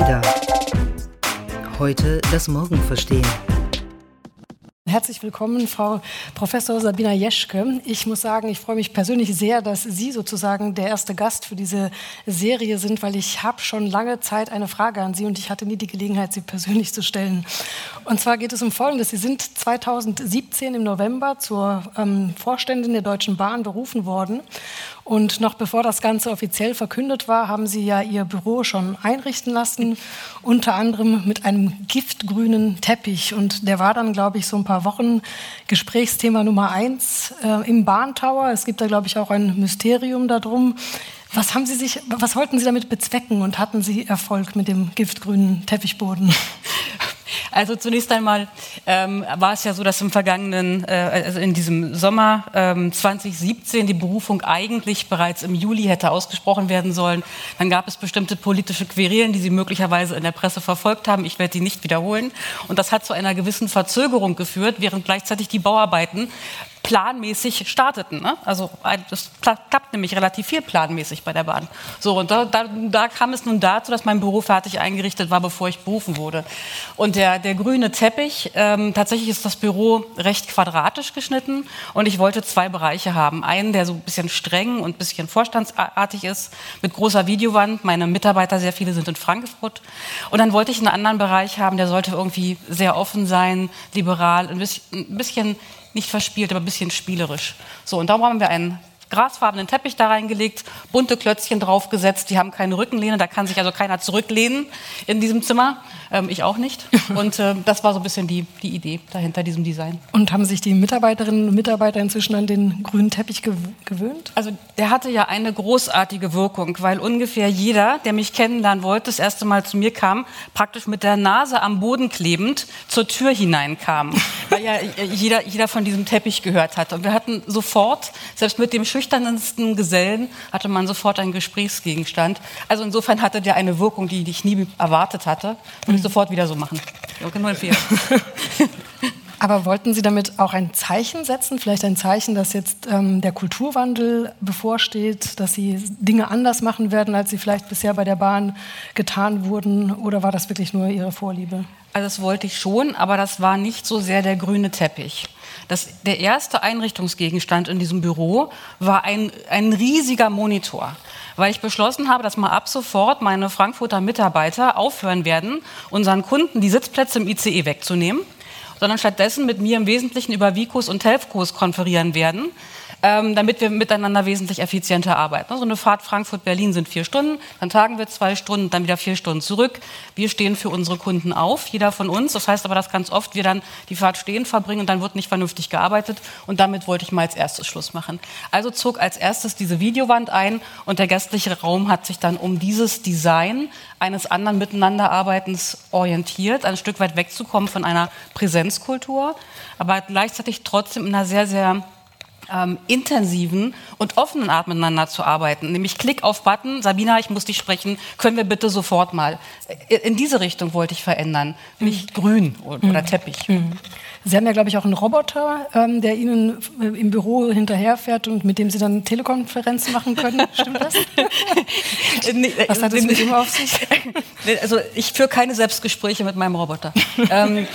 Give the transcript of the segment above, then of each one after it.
Ada. Heute das Morgen verstehen. Herzlich willkommen, Frau Professor Sabina Jeschke. Ich muss sagen, ich freue mich persönlich sehr, dass Sie sozusagen der erste Gast für diese Serie sind, weil ich habe schon lange Zeit eine Frage an Sie und ich hatte nie die Gelegenheit, sie persönlich zu stellen. Und zwar geht es um Folgendes. Sie sind 2017 im November zur ähm, Vorständin der Deutschen Bahn berufen worden und noch bevor das Ganze offiziell verkündet war, haben Sie ja Ihr Büro schon einrichten lassen, unter anderem mit einem giftgrünen Teppich. Und der war dann, glaube ich, so ein paar Wochen Gesprächsthema Nummer eins äh, im Bahntower. Es gibt da, glaube ich, auch ein Mysterium darum. Was haben Sie sich, was wollten Sie damit bezwecken und hatten Sie Erfolg mit dem giftgrünen Teppichboden? Also zunächst einmal ähm, war es ja so, dass im vergangenen, äh, also in diesem Sommer ähm, 2017 die Berufung eigentlich bereits im Juli hätte ausgesprochen werden sollen. Dann gab es bestimmte politische Querelen, die Sie möglicherweise in der Presse verfolgt haben. Ich werde die nicht wiederholen. Und das hat zu einer gewissen Verzögerung geführt, während gleichzeitig die Bauarbeiten planmäßig starteten. Ne? Also das klappt nämlich relativ viel planmäßig bei der Bahn. So, und da, da, da, kam es nun dazu, dass mein Büro fertig eingerichtet war, bevor ich berufen wurde. Und der, der grüne Teppich, ähm, tatsächlich ist das Büro recht quadratisch geschnitten und ich wollte zwei Bereiche haben. Einen, der so ein bisschen streng und ein bisschen vorstandsartig ist, mit großer Videowand. Meine Mitarbeiter, sehr viele sind in Frankfurt. Und dann wollte ich einen anderen Bereich haben, der sollte irgendwie sehr offen sein, liberal, ein bisschen, ein bisschen nicht verspielt, aber ein bisschen spielerisch. So, und darum haben wir einen grasfarbenen Teppich da reingelegt, bunte Klötzchen draufgesetzt, die haben keine Rückenlehne, da kann sich also keiner zurücklehnen in diesem Zimmer, ähm, ich auch nicht. Und äh, das war so ein bisschen die, die Idee dahinter diesem Design. Und haben sich die Mitarbeiterinnen und Mitarbeiter inzwischen an den grünen Teppich gewöhnt? Also der hatte ja eine großartige Wirkung, weil ungefähr jeder, der mich kennenlernen wollte, das erste Mal zu mir kam, praktisch mit der Nase am Boden klebend zur Tür hineinkam, weil ja jeder, jeder von diesem Teppich gehört hatte. Und wir hatten sofort, selbst mit dem schüchternsten Gesellen hatte man sofort einen Gesprächsgegenstand. Also insofern hatte der eine Wirkung, die ich nie erwartet hatte. Und ich mhm. sofort wieder so machen. Aber wollten Sie damit auch ein Zeichen setzen? Vielleicht ein Zeichen, dass jetzt ähm, der Kulturwandel bevorsteht, dass Sie Dinge anders machen werden, als sie vielleicht bisher bei der Bahn getan wurden? Oder war das wirklich nur Ihre Vorliebe? Also das wollte ich schon, aber das war nicht so sehr der grüne Teppich. Das, der erste Einrichtungsgegenstand in diesem Büro war ein, ein riesiger Monitor, weil ich beschlossen habe, dass mal ab sofort meine Frankfurter Mitarbeiter aufhören werden, unseren Kunden die Sitzplätze im ICE wegzunehmen, sondern stattdessen mit mir im Wesentlichen über Vicos und Telfcos konferieren werden ähm, damit wir miteinander wesentlich effizienter arbeiten. So eine Fahrt Frankfurt-Berlin sind vier Stunden, dann tagen wir zwei Stunden, dann wieder vier Stunden zurück. Wir stehen für unsere Kunden auf, jeder von uns. Das heißt aber, dass ganz oft wir dann die Fahrt stehen verbringen und dann wird nicht vernünftig gearbeitet. Und damit wollte ich mal als erstes Schluss machen. Also zog als erstes diese Videowand ein und der gästliche Raum hat sich dann um dieses Design eines anderen Miteinanderarbeitens orientiert, ein Stück weit wegzukommen von einer Präsenzkultur, aber gleichzeitig trotzdem in einer sehr, sehr ähm, intensiven und offenen Art miteinander zu arbeiten. Nämlich Klick auf Button, Sabina, ich muss dich sprechen, können wir bitte sofort mal. Äh, in diese Richtung wollte ich verändern, nicht mhm. grün oder, mhm. Teppich. Mhm. Sie haben ja, glaube ich, auch einen Roboter, ähm, der Ihnen äh, im Büro hinterherfährt und mit dem Sie dann Telekonferenzen machen können. Stimmt das? Was hat das mit ihm auf sich? Also ich führe keine Selbstgespräche mit meinem Roboter. ähm,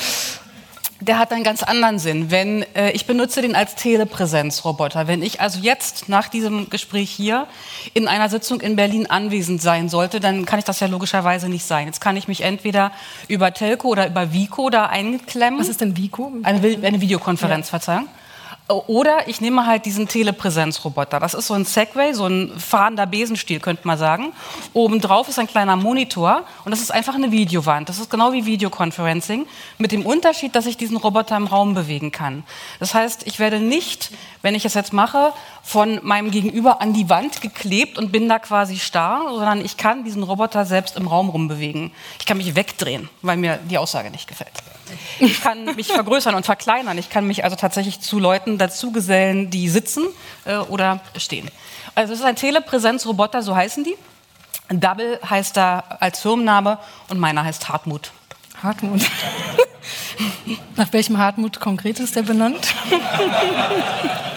der hat einen ganz anderen Sinn. Wenn, äh, ich benutze den als Telepräsenzroboter. Wenn ich also jetzt nach diesem Gespräch hier in einer Sitzung in Berlin anwesend sein sollte, dann kann ich das ja logischerweise nicht sein. Jetzt kann ich mich entweder über Telco oder über Vico da einklemmen. Was ist denn Vico? Eine, eine Videokonferenz, ja. Verzeihung. Oder ich nehme halt diesen Telepräsenzroboter. Das ist so ein Segway, so ein fahrender Besenstiel, könnte man sagen. Obendrauf ist ein kleiner Monitor und das ist einfach eine Videowand. Das ist genau wie Videoconferencing, mit dem Unterschied, dass ich diesen Roboter im Raum bewegen kann. Das heißt, ich werde nicht, wenn ich es jetzt mache, von meinem Gegenüber an die Wand geklebt und bin da quasi starr, sondern ich kann diesen Roboter selbst im Raum rumbewegen. Ich kann mich wegdrehen, weil mir die Aussage nicht gefällt. Ich kann mich vergrößern und verkleinern. Ich kann mich also tatsächlich zu Leuten dazugesellen, die sitzen äh, oder stehen. Also es ist ein Telepräsenzroboter, so heißen die. Double heißt da als Firmenname und meiner heißt Hartmut. Hartmut. Nach welchem Hartmut konkret ist der benannt?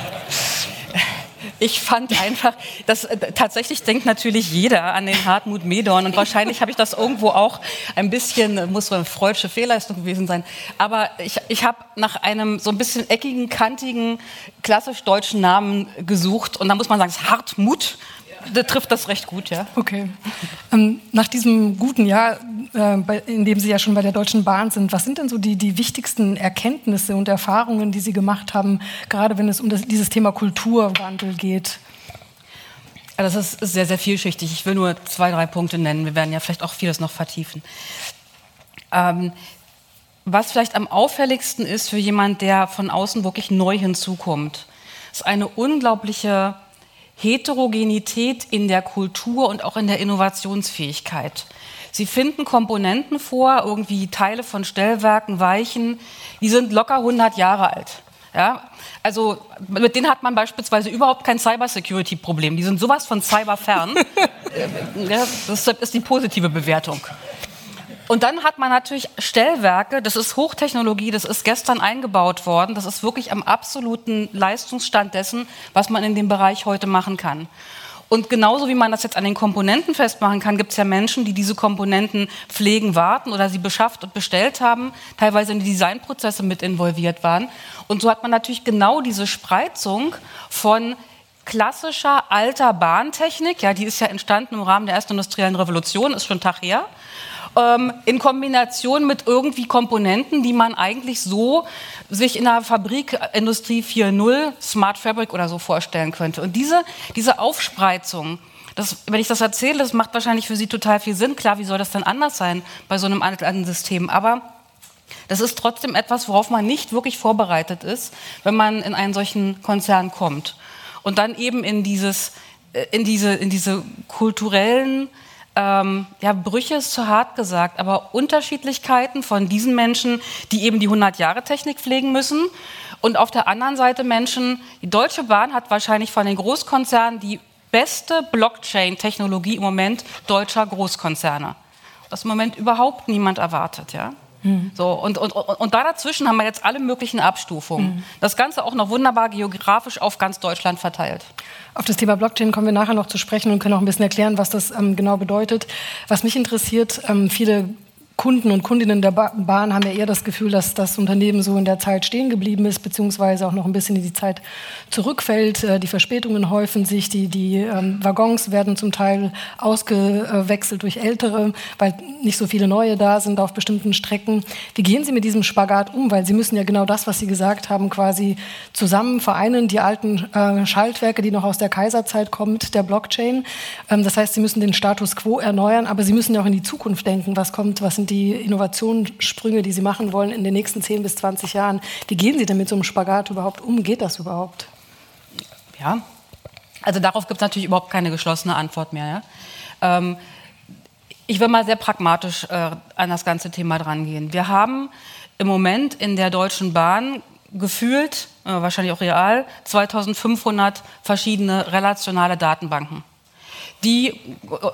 ich fand einfach, dass äh, tatsächlich denkt natürlich jeder an den Hartmut Medorn und wahrscheinlich habe ich das irgendwo auch ein bisschen, äh, muss so eine freudsche Fehlleistung gewesen sein, aber ich, ich habe nach einem so ein bisschen eckigen, kantigen, klassisch deutschen Namen gesucht und da muss man sagen, es ist Hartmut der trifft das recht gut, ja. Okay. Ähm, nach diesem guten Jahr, äh, bei, in dem Sie ja schon bei der Deutschen Bahn sind, was sind denn so die, die wichtigsten Erkenntnisse und Erfahrungen, die Sie gemacht haben, gerade wenn es um das, dieses Thema Kulturwandel geht? Also das ist sehr, sehr vielschichtig. Ich will nur zwei, drei Punkte nennen. Wir werden ja vielleicht auch vieles noch vertiefen. Ähm, was vielleicht am auffälligsten ist für jemand, der von außen wirklich neu hinzukommt, ist eine unglaubliche Heterogenität in der Kultur und auch in der Innovationsfähigkeit. Sie finden Komponenten vor, irgendwie Teile von Stellwerken, Weichen, die sind locker 100 Jahre alt. Ja, also mit denen hat man beispielsweise überhaupt kein Cybersecurity-Problem. Die sind sowas von cyberfern. das ist die positive Bewertung. Und dann hat man natürlich Stellwerke, das ist Hochtechnologie, das ist gestern eingebaut worden, das ist wirklich am absoluten Leistungsstand dessen, was man in dem Bereich heute machen kann. Und genauso wie man das jetzt an den Komponenten festmachen kann, gibt es ja Menschen, die diese Komponenten pflegen, warten oder sie beschafft und bestellt haben, teilweise in die Designprozesse mit involviert waren. Und so hat man natürlich genau diese Spreizung von klassischer alter Bahntechnik, ja, die ist ja entstanden im Rahmen der ersten industriellen Revolution, ist schon Tag her, ähm, in Kombination mit irgendwie Komponenten, die man eigentlich so sich in der Fabrik Industrie 4.0, Smart Fabric oder so vorstellen könnte. Und diese, diese Aufspreizung, das, wenn ich das erzähle, das macht wahrscheinlich für Sie total viel Sinn. Klar, wie soll das denn anders sein bei so einem alten System? Aber das ist trotzdem etwas, worauf man nicht wirklich vorbereitet ist, wenn man in einen solchen Konzern kommt. Und dann eben in, dieses, äh, in, diese, in diese kulturellen ähm, ja, Brüche ist zu hart gesagt, aber Unterschiedlichkeiten von diesen Menschen, die eben die 100-Jahre-Technik pflegen müssen. Und auf der anderen Seite Menschen, die Deutsche Bahn hat wahrscheinlich von den Großkonzernen die beste Blockchain-Technologie im Moment deutscher Großkonzerne. Was im Moment überhaupt niemand erwartet, ja. Mhm. So, und, und, und da dazwischen haben wir jetzt alle möglichen Abstufungen. Mhm. Das Ganze auch noch wunderbar geografisch auf ganz Deutschland verteilt. Auf das Thema Blockchain kommen wir nachher noch zu sprechen und können auch ein bisschen erklären, was das ähm, genau bedeutet. Was mich interessiert, ähm, viele Kunden und Kundinnen der Bahn haben ja eher das Gefühl, dass das Unternehmen so in der Zeit stehen geblieben ist, beziehungsweise auch noch ein bisschen in die Zeit zurückfällt. Äh, die Verspätungen häufen sich, die, die ähm, Waggons werden zum Teil ausgewechselt durch ältere, weil nicht so viele neue da sind auf bestimmten Strecken. Wie gehen Sie mit diesem Spagat um? Weil Sie müssen ja genau das, was Sie gesagt haben, quasi zusammen vereinen, die alten äh, Schaltwerke, die noch aus der Kaiserzeit kommen, mit der Blockchain. Ähm, das heißt, Sie müssen den Status quo erneuern, aber Sie müssen ja auch in die Zukunft denken. Was kommt, was sind die Innovationssprünge, die Sie machen wollen in den nächsten 10 bis 20 Jahren. Wie gehen Sie denn mit so einem Spagat überhaupt um? Geht das überhaupt? Ja, also darauf gibt es natürlich überhaupt keine geschlossene Antwort mehr. Ja? Ähm, ich will mal sehr pragmatisch äh, an das ganze Thema drangehen. Wir haben im Moment in der Deutschen Bahn gefühlt, äh, wahrscheinlich auch real, 2500 verschiedene relationale Datenbanken. Die,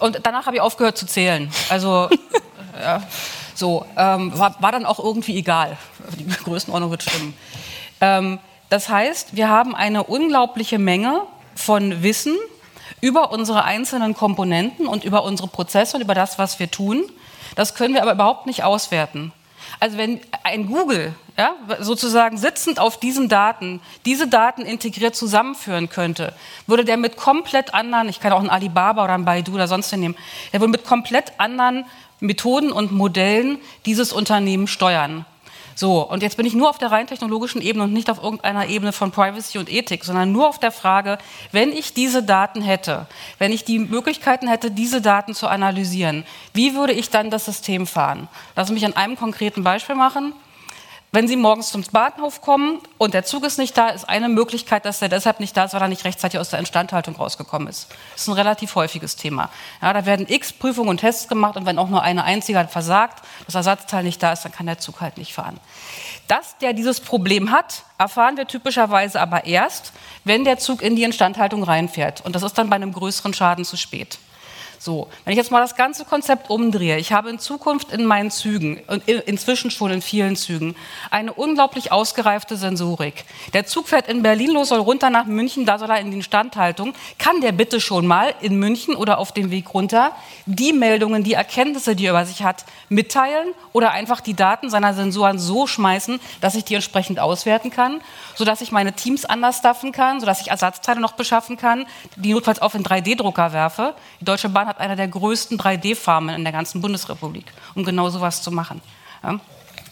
und danach habe ich aufgehört zu zählen. Also Ja. So, ähm, war, war, dann auch irgendwie egal. Die Größenordnung wird stimmen. Ähm, das heißt, wir haben eine unglaubliche Menge von Wissen über unsere einzelnen Komponenten und über unsere Prozesse und über das, was wir tun. Das können wir aber überhaupt nicht auswerten. Also wenn ein Google ja, sozusagen sitzend auf diesen Daten diese Daten integriert zusammenführen könnte, würde der mit komplett anderen, ich kann auch einen Alibaba oder einen Baidu oder sonst wen nehmen, der würde mit komplett anderen Methoden und Modellen dieses Unternehmen steuern. So, und jetzt bin ich nur auf der rein technologischen Ebene und nicht auf irgendeiner Ebene von Privacy und Ethik, sondern nur auf der Frage, wenn ich diese Daten hätte, wenn ich die Möglichkeiten hätte, diese Daten zu analysieren, wie würde ich dann das System fahren? Lass mich an einem konkreten Beispiel machen. Wenn Sie morgens zum Bahnhof kommen und der Zug ist nicht da, ist eine Möglichkeit, dass er deshalb nicht da ist, weil er nicht rechtzeitig aus der Instandhaltung rausgekommen ist. Das ist ein relativ häufiges Thema. Ja, da werden x Prüfungen und Tests gemacht und wenn auch nur eine einzige versagt, das Ersatzteil nicht da ist, dann kann der Zug halt nicht fahren. Dass der dieses Problem hat, erfahren wir typischerweise aber erst, wenn der Zug in die Instandhaltung reinfährt. Und das ist dann bei einem größeren Schaden zu spät. So, wenn ich jetzt mal das ganze Konzept umdrehe, ich habe in Zukunft in meinen Zügen, inzwischen schon in vielen Zügen, eine unglaublich ausgereifte Sensorik. Der Zug fährt in Berlin los, soll runter nach München, da soll er in die Instandhaltung. Kann der bitte schon mal in München oder auf dem Weg runter die Meldungen, die Erkenntnisse, die er über sich hat, mitteilen oder einfach die Daten seiner Sensoren so schmeißen, dass ich die entsprechend auswerten kann, sodass ich meine Teams anders staffen kann, sodass ich Ersatzteile noch beschaffen kann, die notfalls auf in 3D-Drucker werfe. Die Deutsche Bahn hat eine der größten 3D-Farmen in der ganzen Bundesrepublik, um genau sowas zu machen. Ja?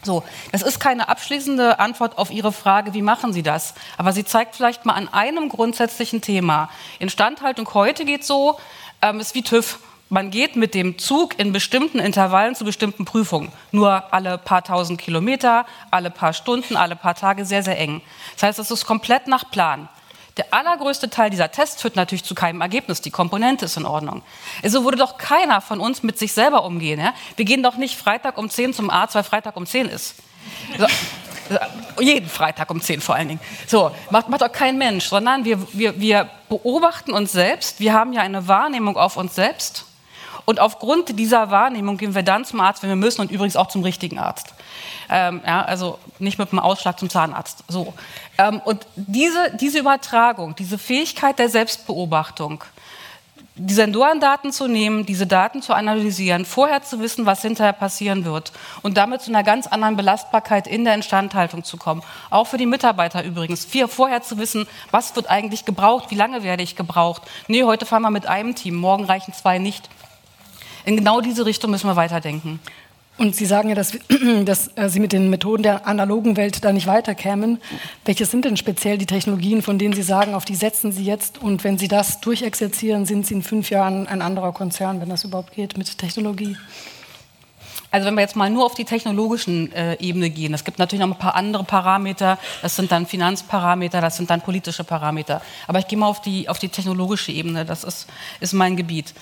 So, das ist keine abschließende Antwort auf Ihre Frage, wie machen Sie das? Aber sie zeigt vielleicht mal an einem grundsätzlichen Thema. Instandhaltung heute geht so, ähm, ist wie TÜV. Man geht mit dem Zug in bestimmten Intervallen zu bestimmten Prüfungen. Nur alle paar tausend Kilometer, alle paar Stunden, alle paar Tage, sehr, sehr eng. Das heißt, es ist komplett nach Plan. Der allergrößte Teil dieser Tests führt natürlich zu keinem Ergebnis. Die Komponente ist in Ordnung. So würde doch keiner von uns mit sich selber umgehen. Ja? Wir gehen doch nicht Freitag um 10 zum Arzt, weil Freitag um 10 ist. So, jeden Freitag um 10 vor allen Dingen. So, macht, macht doch kein Mensch, sondern wir, wir, wir beobachten uns selbst. Wir haben ja eine Wahrnehmung auf uns selbst. Und aufgrund dieser Wahrnehmung gehen wir dann zum Arzt, wenn wir müssen und übrigens auch zum richtigen Arzt. Ähm, ja, also nicht mit einem Ausschlag zum Zahnarzt. So. Ähm, und diese, diese Übertragung, diese Fähigkeit der Selbstbeobachtung, die Sensorendaten zu nehmen, diese Daten zu analysieren, vorher zu wissen, was hinterher passieren wird und damit zu einer ganz anderen Belastbarkeit in der Instandhaltung zu kommen. Auch für die Mitarbeiter übrigens. Vier, vorher zu wissen, was wird eigentlich gebraucht, wie lange werde ich gebraucht. Nee, heute fahren wir mit einem Team, morgen reichen zwei nicht. In genau diese Richtung müssen wir weiterdenken. Und Sie sagen ja, dass, dass, äh, Sie mit den Methoden der analogen Welt da nicht weiterkämen. Welche sind denn speziell die Technologien, von denen Sie sagen, auf die setzen Sie jetzt? Und wenn Sie das durchexerzieren, sind Sie in fünf Jahren ein anderer Konzern, wenn das überhaupt geht, mit Technologie? Also wenn wir jetzt mal nur auf die technologischen äh, Ebene gehen, es gibt natürlich noch ein paar andere Parameter, das sind dann Finanzparameter, das sind dann politische Parameter. Aber ich gehe mal auf die, auf die technologische Ebene, das ist, ist mein Gebiet.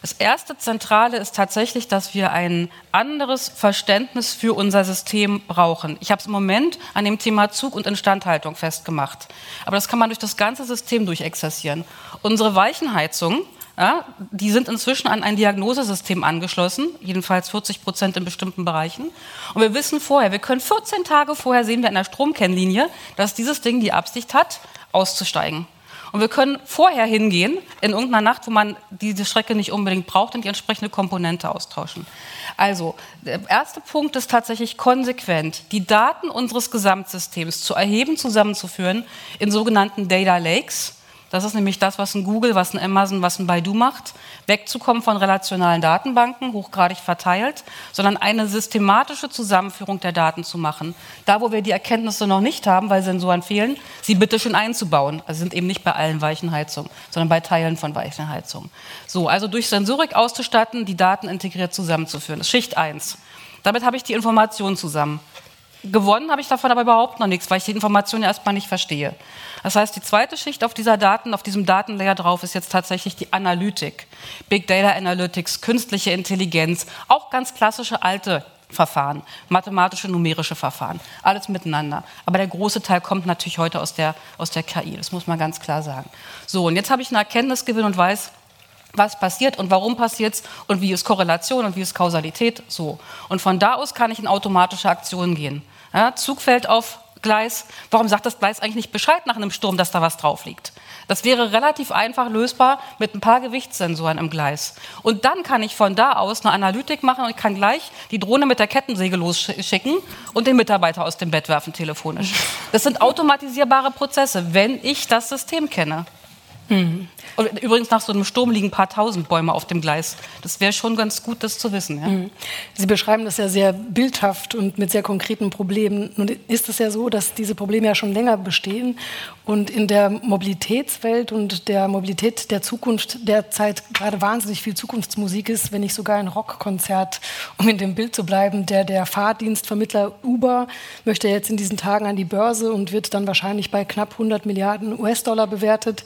Das erste Zentrale ist tatsächlich, dass wir ein anderes Verständnis für unser System brauchen. Ich habe es im Moment an dem Thema Zug und Instandhaltung festgemacht. Aber das kann man durch das ganze System durchexerzieren. Unsere Weichenheizung, ja, die sind inzwischen an ein Diagnosesystem angeschlossen, jedenfalls 40 Prozent in bestimmten Bereichen. Und wir wissen vorher, wir können 14 Tage vorher sehen wir in der Stromkennlinie, dass dieses Ding die Absicht hat, auszusteigen. Und wir können vorher hingehen, in irgendeiner Nacht, wo man diese Strecke nicht unbedingt braucht, und die entsprechende Komponente austauschen. Also, der erste Punkt ist tatsächlich konsequent, die Daten unseres Gesamtsystems zu erheben, zusammenzuführen in sogenannten Data Lakes das ist nämlich das, was ein Google, was ein Amazon, was ein Baidu macht. Wegzukommen von relationalen Datenbanken, hochgradig verteilt, sondern eine systematische Zusammenführung der Daten zu machen. Da, wo wir die Erkenntnisse noch nicht haben, weil Sensoren fehlen, sie bitte schön einzubauen. Also sind eben nicht bei allen Weichenheizungen, sondern bei Teilen von Weichenheizungen. So, also durch Sensorik auszustatten, die Daten integriert zusammenzuführen. Das ist Schicht 1. Damit habe ich die Informationen zusammen. Gewonnen habe ich davon aber überhaupt noch nichts, weil ich die Informationen erstmal nicht verstehe. Das heißt, die zweite Schicht auf dieser Daten, auf diesem Datenlayer drauf ist jetzt tatsächlich die Analytik. Big Data Analytics, künstliche Intelligenz, auch ganz klassische alte Verfahren, mathematische, numerische Verfahren, alles miteinander. Aber der große Teil kommt natürlich heute aus der, aus der KI, das muss man ganz klar sagen. So, und jetzt habe ich einen Erkenntnisgewinn und weiß, was passiert und warum passiert es und wie ist Korrelation und wie ist Kausalität so. Und von da aus kann ich in automatische Aktionen gehen. Ja, Zug fällt auf Gleis. Warum sagt das Gleis eigentlich nicht Bescheid nach einem Sturm, dass da was drauf liegt? Das wäre relativ einfach lösbar mit ein paar Gewichtssensoren im Gleis. Und dann kann ich von da aus eine Analytik machen und ich kann gleich die Drohne mit der Kettensäge losschicken und den Mitarbeiter aus dem Bett werfen telefonisch. Das sind automatisierbare Prozesse, wenn ich das System kenne. Mhm. Und übrigens nach so einem Sturm liegen ein paar tausend Bäume auf dem Gleis. Das wäre schon ganz gut, das zu wissen. Ja? Mhm. Sie beschreiben das ja sehr bildhaft und mit sehr konkreten Problemen. Nun ist es ja so, dass diese Probleme ja schon länger bestehen und in der Mobilitätswelt und der Mobilität der Zukunft derzeit gerade wahnsinnig viel Zukunftsmusik ist, wenn nicht sogar ein Rockkonzert, um in dem Bild zu bleiben. Der, der Fahrdienstvermittler Uber möchte jetzt in diesen Tagen an die Börse und wird dann wahrscheinlich bei knapp 100 Milliarden US-Dollar bewertet.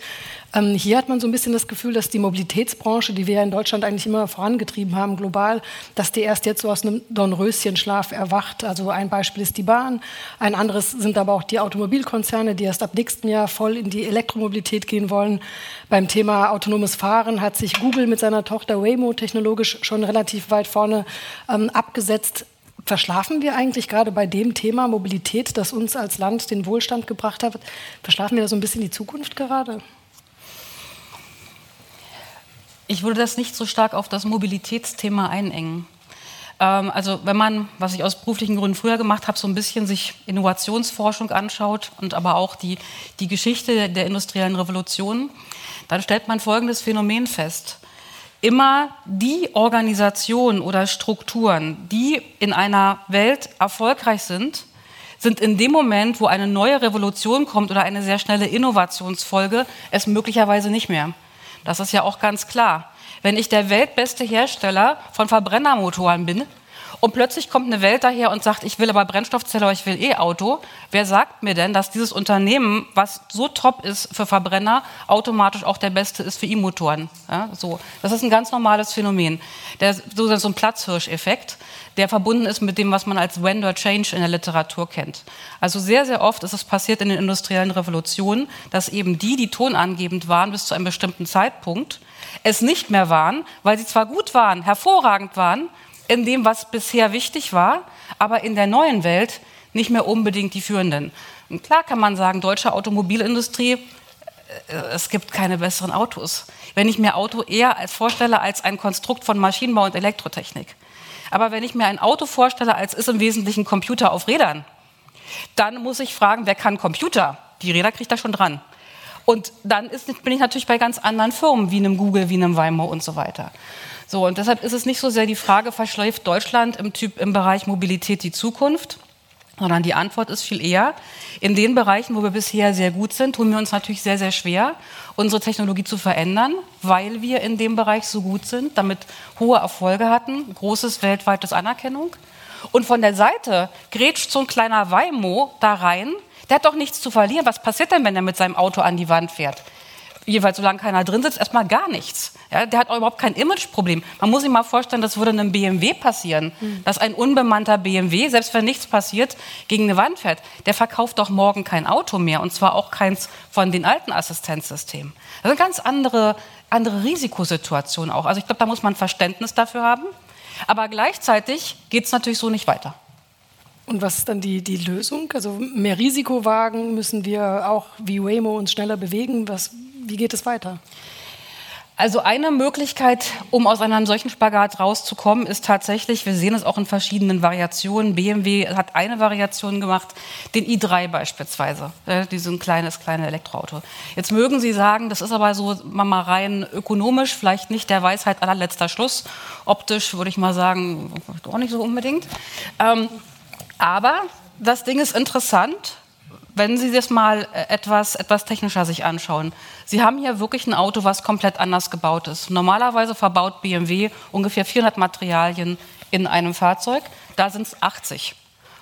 Ähm, hier hat man so ein bisschen das Gefühl, dass die Mobilitätsbranche, die wir ja in Deutschland eigentlich immer vorangetrieben haben, global, dass die erst jetzt so aus einem Dornröschenschlaf erwacht. Also ein Beispiel ist die Bahn, ein anderes sind aber auch die Automobilkonzerne, die erst ab nächsten Jahr voll in die Elektromobilität gehen wollen. Beim Thema autonomes Fahren hat sich Google mit seiner Tochter Waymo technologisch schon relativ weit vorne ähm, abgesetzt. Verschlafen wir eigentlich gerade bei dem Thema Mobilität, das uns als Land den Wohlstand gebracht hat, verschlafen wir da so ein bisschen die Zukunft gerade? Ich würde das nicht so stark auf das Mobilitätsthema einengen. Ähm, also wenn man, was ich aus beruflichen Gründen früher gemacht habe, so ein bisschen sich Innovationsforschung anschaut und aber auch die, die Geschichte der industriellen Revolution, dann stellt man folgendes Phänomen fest immer die Organisationen oder Strukturen, die in einer Welt erfolgreich sind, sind in dem Moment, wo eine neue Revolution kommt oder eine sehr schnelle Innovationsfolge, es möglicherweise nicht mehr. Das ist ja auch ganz klar. Wenn ich der weltbeste Hersteller von Verbrennermotoren bin, und plötzlich kommt eine Welt daher und sagt, ich will aber Brennstoffzelle, aber ich will E-Auto. Wer sagt mir denn, dass dieses Unternehmen, was so top ist für Verbrenner, automatisch auch der beste ist für E-Motoren? Ja, so. Das ist ein ganz normales Phänomen. Der, so, ein Platzhirscheffekt, der verbunden ist mit dem, was man als Vendor Change in der Literatur kennt. Also sehr, sehr oft ist es passiert in den industriellen Revolutionen, dass eben die, die tonangebend waren bis zu einem bestimmten Zeitpunkt, es nicht mehr waren, weil sie zwar gut waren, hervorragend waren, in dem, was bisher wichtig war, aber in der neuen Welt nicht mehr unbedingt die führenden. Und klar kann man sagen, deutsche Automobilindustrie, äh, es gibt keine besseren Autos. Wenn ich mir Auto eher als vorstelle als ein Konstrukt von Maschinenbau und Elektrotechnik. Aber wenn ich mir ein Auto vorstelle als ist im Wesentlichen Computer auf Rädern, dann muss ich fragen, wer kann Computer? Die Räder kriegt er schon dran. Und dann ist, bin ich natürlich bei ganz anderen Firmen, wie einem Google, wie einem Waymo und so weiter. So, und deshalb ist es nicht so sehr die Frage, verschläft Deutschland im, typ, im Bereich Mobilität die Zukunft, sondern die Antwort ist viel eher, in den Bereichen, wo wir bisher sehr gut sind, tun wir uns natürlich sehr, sehr schwer, unsere Technologie zu verändern, weil wir in dem Bereich so gut sind, damit hohe Erfolge hatten, großes weltweites Anerkennung. Und von der Seite grätscht so ein kleiner Waymo da rein, der hat doch nichts zu verlieren. Was passiert denn, wenn er mit seinem Auto an die Wand fährt? Jeweils solange keiner drin sitzt, erstmal gar nichts. Ja, der hat auch überhaupt kein Imageproblem. Man muss sich mal vorstellen, das würde einem BMW passieren, mhm. dass ein unbemannter BMW, selbst wenn nichts passiert, gegen eine Wand fährt. Der verkauft doch morgen kein Auto mehr und zwar auch keins von den alten Assistenzsystemen. Das ist eine ganz andere, andere Risikosituation auch. Also ich glaube, da muss man Verständnis dafür haben. Aber gleichzeitig geht es natürlich so nicht weiter. Und was ist dann die, die Lösung? Also mehr Risiko wagen, müssen wir auch wie Waymo uns schneller bewegen? Was, wie geht es weiter? Also eine Möglichkeit, um aus einem solchen Spagat rauszukommen, ist tatsächlich, wir sehen es auch in verschiedenen Variationen. BMW hat eine Variation gemacht, den i3 beispielsweise, äh, diesen kleines, kleine Elektroauto. Jetzt mögen Sie sagen, das ist aber so mal rein ökonomisch, vielleicht nicht der Weisheit allerletzter Schluss. Optisch würde ich mal sagen, auch nicht so unbedingt. Ähm, aber das Ding ist interessant, wenn Sie das mal äh, etwas, etwas technischer sich anschauen. Sie haben hier wirklich ein Auto, was komplett anders gebaut ist. Normalerweise verbaut BMW ungefähr 400 Materialien in einem Fahrzeug. Da sind es 80.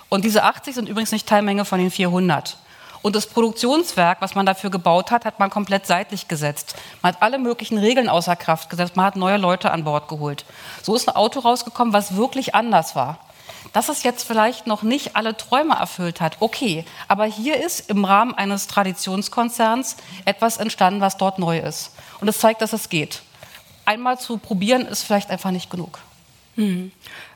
Und diese 80 sind übrigens nicht Teilmenge von den 400. Und das Produktionswerk, was man dafür gebaut hat, hat man komplett seitlich gesetzt. Man hat alle möglichen Regeln außer Kraft gesetzt. Man hat neue Leute an Bord geholt. So ist ein Auto rausgekommen, was wirklich anders war. Dass es jetzt vielleicht noch nicht alle Träume erfüllt hat, okay. Aber hier ist im Rahmen eines Traditionskonzerns etwas entstanden, was dort neu ist. Und es zeigt, dass es geht. Einmal zu probieren ist vielleicht einfach nicht genug. Mhm.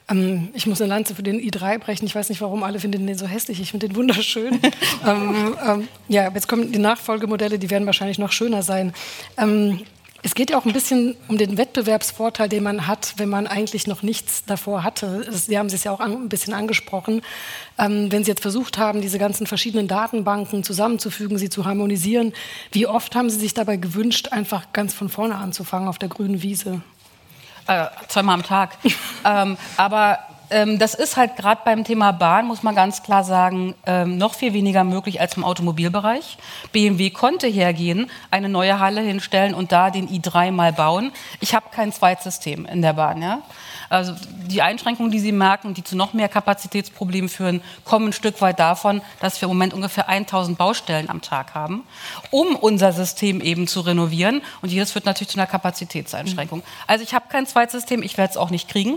Ähm, ich muss eine Lanze für den i3 brechen. Ich weiß nicht, warum alle finden den so hässlich. Ich finde den wunderschön. ähm, ähm, ja, jetzt kommen die Nachfolgemodelle, die werden wahrscheinlich noch schöner sein. Ähm, es geht ja auch ein bisschen um den Wettbewerbsvorteil, den man hat, wenn man eigentlich noch nichts davor hatte. Sie haben es ja auch ein bisschen angesprochen. Ähm, wenn Sie jetzt versucht haben, diese ganzen verschiedenen Datenbanken zusammenzufügen, sie zu harmonisieren, wie oft haben Sie sich dabei gewünscht, einfach ganz von vorne anzufangen auf der grünen Wiese? Äh, zweimal am Tag. ähm, aber ähm, das ist halt gerade beim Thema Bahn, muss man ganz klar sagen, ähm, noch viel weniger möglich als im Automobilbereich. BMW konnte hergehen, eine neue Halle hinstellen und da den i3 mal bauen. Ich habe kein Zweitsystem in der Bahn. Ja? Also die Einschränkungen, die Sie merken, die zu noch mehr Kapazitätsproblemen führen, kommen ein Stück weit davon, dass wir im Moment ungefähr 1000 Baustellen am Tag haben, um unser System eben zu renovieren. Und jedes führt natürlich zu einer Kapazitätseinschränkung. Mhm. Also ich habe kein Zweitsystem, ich werde es auch nicht kriegen.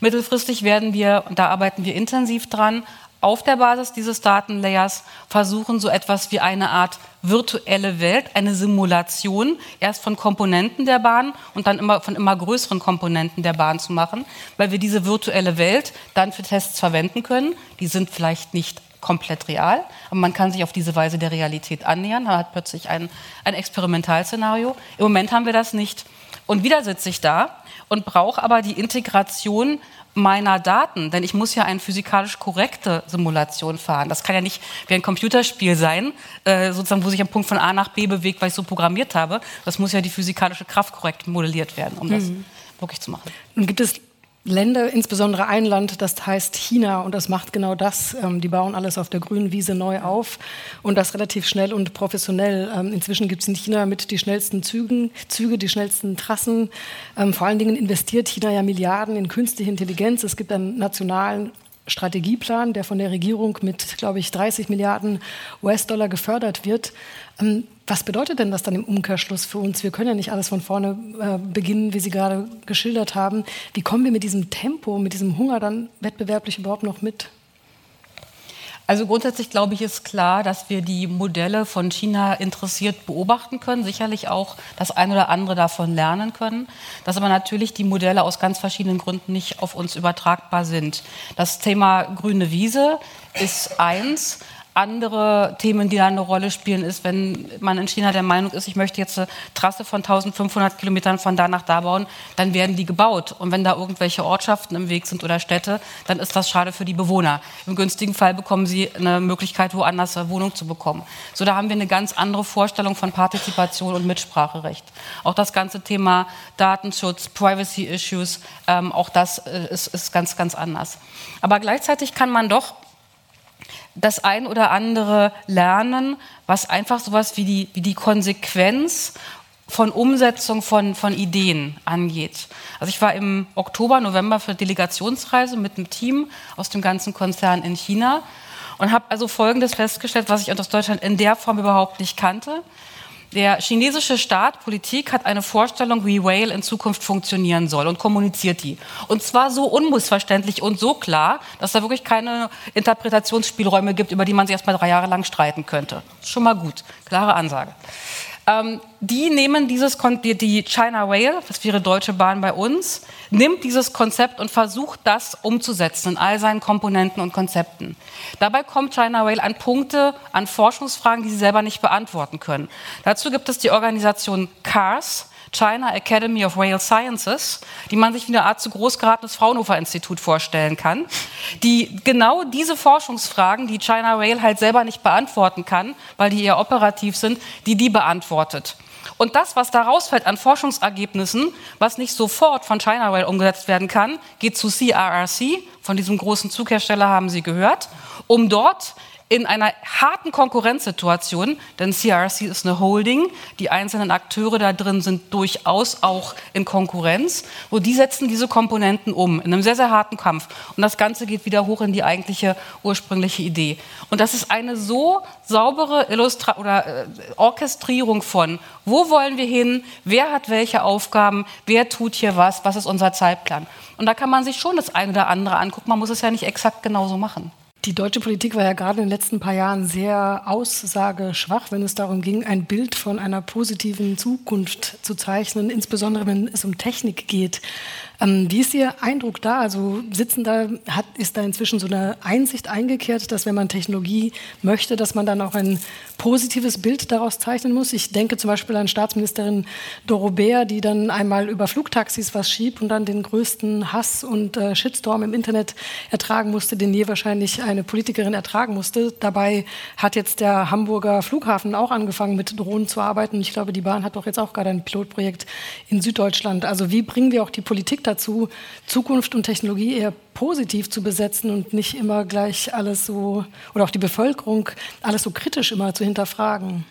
Mittelfristig werden wir, und da arbeiten wir intensiv dran, auf der Basis dieses Datenlayers versuchen, so etwas wie eine Art virtuelle Welt, eine Simulation erst von Komponenten der Bahn und dann immer von immer größeren Komponenten der Bahn zu machen, weil wir diese virtuelle Welt dann für Tests verwenden können. Die sind vielleicht nicht komplett real, aber man kann sich auf diese Weise der Realität annähern. Man hat plötzlich ein, ein Experimentalszenario. Im Moment haben wir das nicht. Und wieder sitze ich da und brauche aber die Integration meiner Daten, denn ich muss ja eine physikalisch korrekte Simulation fahren. Das kann ja nicht wie ein Computerspiel sein, äh, sozusagen, wo sich ein Punkt von A nach B bewegt, weil ich so programmiert habe. Das muss ja die physikalische Kraft korrekt modelliert werden, um das mhm. wirklich zu machen. Nun gibt es Länder, insbesondere ein Land, das heißt China, und das macht genau das. Ähm, die bauen alles auf der grünen Wiese neu auf und das relativ schnell und professionell. Ähm, inzwischen gibt es in China mit die schnellsten Zügen, Züge, die schnellsten Trassen. Ähm, vor allen Dingen investiert China ja Milliarden in künstliche Intelligenz. Es gibt einen nationalen Strategieplan, der von der Regierung mit, glaube ich, 30 Milliarden US-Dollar gefördert wird. Was bedeutet denn das dann im Umkehrschluss für uns? Wir können ja nicht alles von vorne äh, beginnen, wie Sie gerade geschildert haben. Wie kommen wir mit diesem Tempo, mit diesem Hunger dann wettbewerblich überhaupt noch mit? Also grundsätzlich glaube ich, ist klar, dass wir die Modelle von China interessiert beobachten können, sicherlich auch das ein oder andere davon lernen können, dass aber natürlich die Modelle aus ganz verschiedenen Gründen nicht auf uns übertragbar sind. Das Thema grüne Wiese ist eins, andere Themen, die da eine Rolle spielen, ist, wenn man in China der Meinung ist, ich möchte jetzt eine Trasse von 1500 Kilometern von da nach da bauen, dann werden die gebaut. Und wenn da irgendwelche Ortschaften im Weg sind oder Städte, dann ist das schade für die Bewohner. Im günstigen Fall bekommen sie eine Möglichkeit, woanders eine Wohnung zu bekommen. So, da haben wir eine ganz andere Vorstellung von Partizipation und Mitspracherecht. Auch das ganze Thema Datenschutz, Privacy Issues, ähm, auch das äh, ist, ist ganz, ganz anders. Aber gleichzeitig kann man doch das ein oder andere lernen, was einfach sowas wie die, wie die Konsequenz von Umsetzung von, von Ideen angeht. Also ich war im Oktober, November für Delegationsreise mit einem Team aus dem ganzen Konzern in China und habe also Folgendes festgestellt, was ich aus Deutschland in der Form überhaupt nicht kannte. Der chinesische Staat, Politik, hat eine Vorstellung, wie Whale in Zukunft funktionieren soll und kommuniziert die. Und zwar so unmissverständlich und so klar, dass da wirklich keine Interpretationsspielräume gibt, über die man sich erst mal drei Jahre lang streiten könnte. Schon mal gut. Klare Ansage. Ähm, die nehmen dieses, die China Rail, das wäre Deutsche Bahn bei uns, nimmt dieses Konzept und versucht das umzusetzen in all seinen Komponenten und Konzepten. Dabei kommt China Rail an Punkte, an Forschungsfragen, die sie selber nicht beantworten können. Dazu gibt es die Organisation CARS, China Academy of Rail Sciences, die man sich wie eine Art zu groß geratenes Fraunhofer-Institut vorstellen kann, die genau diese Forschungsfragen, die China Rail halt selber nicht beantworten kann, weil die eher operativ sind, die die beantwortet. Und das, was daraus fällt an Forschungsergebnissen, was nicht sofort von China Rail umgesetzt werden kann, geht zu CRRC, von diesem großen Zughersteller haben Sie gehört, um dort in einer harten Konkurrenzsituation, denn CRC ist eine Holding, die einzelnen Akteure da drin sind durchaus auch in Konkurrenz, wo die setzen diese Komponenten um in einem sehr, sehr harten Kampf. Und das Ganze geht wieder hoch in die eigentliche ursprüngliche Idee. Und das ist eine so saubere Illustra oder äh, Orchestrierung von, wo wollen wir hin, wer hat welche Aufgaben, wer tut hier was, was ist unser Zeitplan. Und da kann man sich schon das eine oder andere angucken, man muss es ja nicht exakt genauso machen. Die deutsche Politik war ja gerade in den letzten paar Jahren sehr aussageschwach, wenn es darum ging, ein Bild von einer positiven Zukunft zu zeichnen, insbesondere wenn es um Technik geht. Ähm, wie ist Ihr Eindruck da? Also sitzen da, hat, ist da inzwischen so eine Einsicht eingekehrt, dass wenn man Technologie möchte, dass man dann auch ein positives Bild daraus zeichnen muss? Ich denke zum Beispiel an Staatsministerin Dorobert, die dann einmal über Flugtaxis was schiebt und dann den größten Hass und äh, Shitstorm im Internet ertragen musste, den je wahrscheinlich eine Politikerin ertragen musste. Dabei hat jetzt der Hamburger Flughafen auch angefangen, mit Drohnen zu arbeiten. Ich glaube, die Bahn hat doch jetzt auch gerade ein Pilotprojekt in Süddeutschland. Also wie bringen wir auch die Politik dazu, Zukunft und Technologie eher positiv zu besetzen und nicht immer gleich alles so, oder auch die Bevölkerung, alles so kritisch immer zu hinterfragen?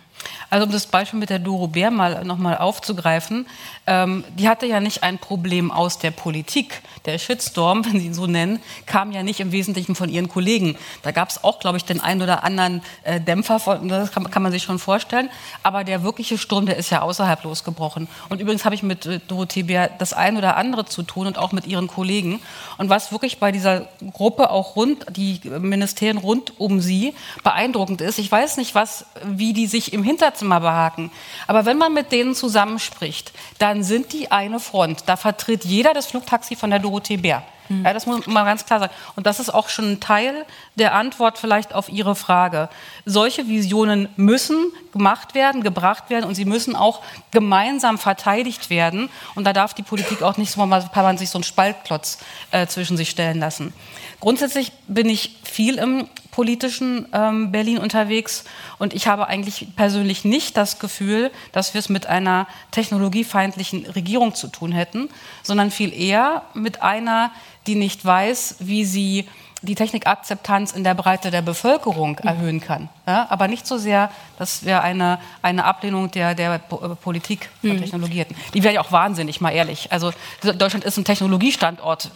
Also um das Beispiel mit der Doro Bär mal nochmal aufzugreifen, ähm, die hatte ja nicht ein Problem aus der Politik. Der Shitstorm, wenn Sie ihn so nennen, kam ja nicht im Wesentlichen von ihren Kollegen. Da gab es auch, glaube ich, den einen oder anderen äh, Dämpfer, von, das kann, kann, man sich schon vorstellen. Aber der wirkliche Sturm, der ist ja außerhalb losgebrochen. Und übrigens habe ich mit äh, Dorothee Bär das ein oder andere zu tun und auch mit ihren Kollegen. Und was wirklich bei dieser Gruppe auch rund, die Ministerien rund um sie beeindruckend ist, ich weiß nicht, was, wie die sich im Hinterzimmer behaken. Aber wenn man mit denen zusammenspricht, dann sind die eine Front. Da vertritt jeder das Flugtaxi von der Dorothee Bär. Mhm. Ja, das muss man ganz klar sagen. Und das ist auch schon ein Teil der Antwort vielleicht auf Ihre Frage. Solche Visionen müssen gemacht werden, gebracht werden und sie müssen auch gemeinsam verteidigt werden. Und da darf die Politik auch nicht so mal permanent sich so einen Spaltklotz äh, zwischen sich stellen lassen. Grundsätzlich bin ich viel im politischen ähm, Berlin unterwegs. Und ich habe eigentlich persönlich nicht das Gefühl, dass wir es mit einer technologiefeindlichen Regierung zu tun hätten, sondern viel eher mit einer, die nicht weiß, wie sie die Technikakzeptanz in der Breite der Bevölkerung erhöhen kann. Ja, aber nicht so sehr, dass wir eine, eine Ablehnung der, der äh, Politik von mhm. Technologie hätten. Die wäre ja auch wahnsinnig, mal ehrlich. Also Deutschland ist ein Technologiestandort.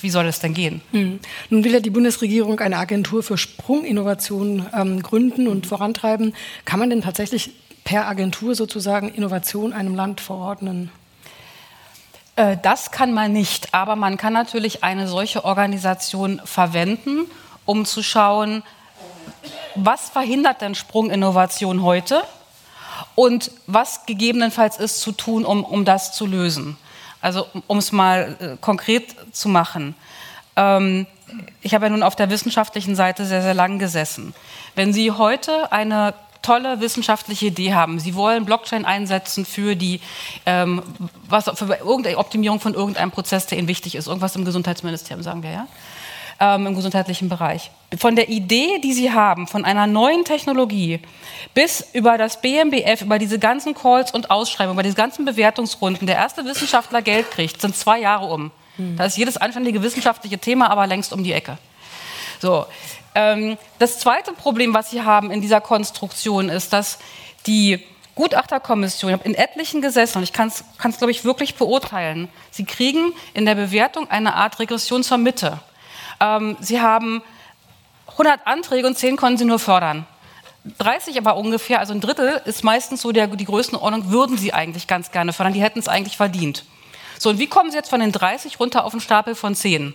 Wie soll es denn gehen? Mhm. Nun will ja die Bundesregierung eine Agentur für Sprunginnovation ähm, gründen und vorantreiben. Kann man denn tatsächlich per Agentur sozusagen Innovation einem Land verordnen? Äh, das kann man nicht, aber man kann natürlich eine solche Organisation verwenden, um zu schauen, was verhindert denn Sprunginnovation heute und was gegebenenfalls ist zu tun, um, um das zu lösen. Also um es mal äh, konkret zu machen. Ähm, ich habe ja nun auf der wissenschaftlichen Seite sehr, sehr lang gesessen. Wenn Sie heute eine tolle wissenschaftliche Idee haben. Sie wollen Blockchain einsetzen für die ähm, was, für irgendeine Optimierung von irgendeinem Prozess, der Ihnen wichtig ist. Irgendwas im Gesundheitsministerium, sagen wir ja. Ähm, Im gesundheitlichen Bereich. Von der Idee, die Sie haben, von einer neuen Technologie bis über das BMBF, über diese ganzen Calls und Ausschreibungen, über diese ganzen Bewertungsrunden, der erste Wissenschaftler Geld kriegt, sind zwei Jahre um. Hm. Da ist jedes anständige wissenschaftliche Thema aber längst um die Ecke. So, ähm, das zweite Problem, was Sie haben in dieser Konstruktion, ist, dass die Gutachterkommission, ich habe in etlichen gesessen und ich kann es, glaube ich, wirklich beurteilen. Sie kriegen in der Bewertung eine Art Regression zur Mitte. Ähm, Sie haben 100 Anträge und 10 konnten Sie nur fördern. 30 aber ungefähr, also ein Drittel ist meistens so der, die Größenordnung, würden Sie eigentlich ganz gerne fördern. Die hätten es eigentlich verdient. So, und wie kommen Sie jetzt von den 30 runter auf einen Stapel von 10?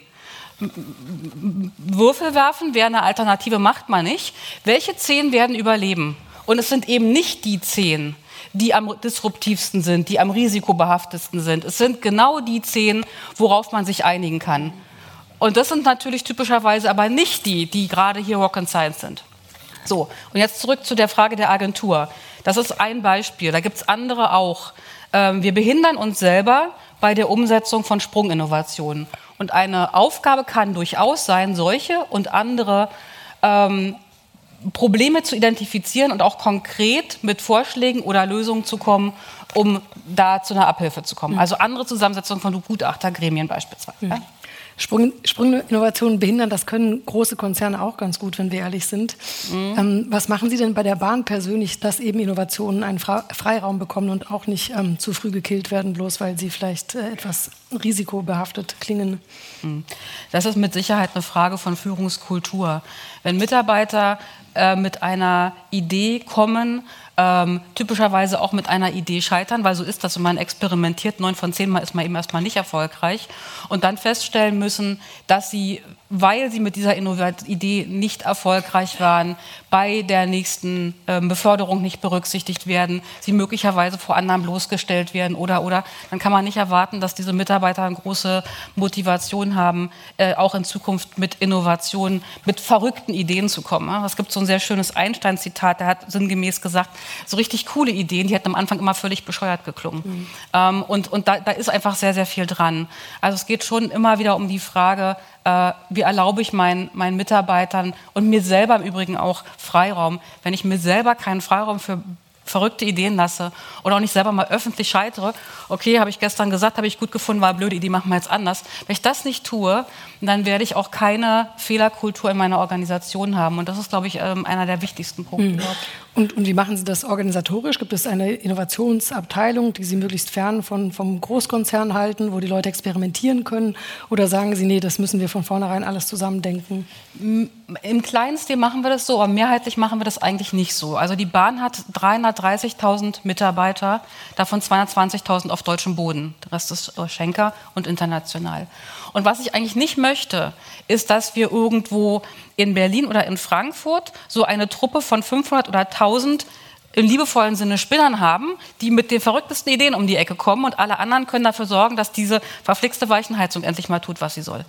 Würfel werfen wäre eine Alternative, macht man nicht. Welche zehn werden überleben? Und es sind eben nicht die zehn, die am disruptivsten sind, die am risikobehaftesten sind. Es sind genau die zehn, worauf man sich einigen kann. Und das sind natürlich typischerweise aber nicht die, die gerade hier Rock Science sind. So, und jetzt zurück zu der Frage der Agentur. Das ist ein Beispiel, da gibt es andere auch. Ähm, wir behindern uns selber bei der Umsetzung von Sprunginnovationen. Und eine Aufgabe kann durchaus sein, solche und andere ähm, Probleme zu identifizieren und auch konkret mit Vorschlägen oder Lösungen zu kommen, um da zu einer Abhilfe zu kommen. Mhm. Also andere Zusammensetzung von Gutachtergremien beispielsweise. Mhm. Sprung, Sprunginnovationen behindern, das können große Konzerne auch ganz gut, wenn wir ehrlich sind. Mhm. Ähm, was machen Sie denn bei der Bahn persönlich, dass eben Innovationen einen Fra Freiraum bekommen und auch nicht ähm, zu früh gekillt werden, bloß weil sie vielleicht äh, etwas risikobehaftet klingen? Mhm. Das ist mit Sicherheit eine Frage von Führungskultur. Wenn Mitarbeiter äh, mit einer Idee kommen, ähm, typischerweise auch mit einer Idee scheitern, weil so ist das, wenn man experimentiert, neun von zehn Mal ist man eben erstmal nicht erfolgreich. Und dann feststellen müssen, dass sie weil sie mit dieser Idee nicht erfolgreich waren, bei der nächsten äh, Beförderung nicht berücksichtigt werden, sie möglicherweise vor anderen bloßgestellt werden oder oder, dann kann man nicht erwarten, dass diese Mitarbeiter eine große Motivation haben, äh, auch in Zukunft mit Innovationen, mit verrückten Ideen zu kommen. Es gibt so ein sehr schönes Einstein-Zitat, der hat sinngemäß gesagt, so richtig coole Ideen, die hätten am Anfang immer völlig bescheuert geklungen. Mhm. Ähm, und und da, da ist einfach sehr, sehr viel dran. Also es geht schon immer wieder um die Frage, äh, wie erlaube ich meinen, meinen Mitarbeitern und mir selber im Übrigen auch Freiraum. Wenn ich mir selber keinen Freiraum für verrückte Ideen lasse oder auch nicht selber mal öffentlich scheitere, okay, habe ich gestern gesagt, habe ich gut gefunden, war eine blöde Idee, machen wir jetzt anders. Wenn ich das nicht tue, dann werde ich auch keine Fehlerkultur in meiner Organisation haben. Und das ist, glaube ich, ähm, einer der wichtigsten Punkte. Mhm. Und, und, wie machen Sie das organisatorisch? Gibt es eine Innovationsabteilung, die Sie möglichst fern von, vom Großkonzern halten, wo die Leute experimentieren können? Oder sagen Sie, nee, das müssen wir von vornherein alles zusammendenken? Im kleinen Stil machen wir das so, aber mehrheitlich machen wir das eigentlich nicht so. Also die Bahn hat 330.000 Mitarbeiter, davon 220.000 auf deutschem Boden. Der Rest ist Schenker und international. Und was ich eigentlich nicht möchte, ist, dass wir irgendwo in Berlin oder in Frankfurt so eine Truppe von 500 oder 1000 im liebevollen Sinne Spinnern haben, die mit den verrücktesten Ideen um die Ecke kommen und alle anderen können dafür sorgen, dass diese verflixte Weichenheizung endlich mal tut, was sie soll.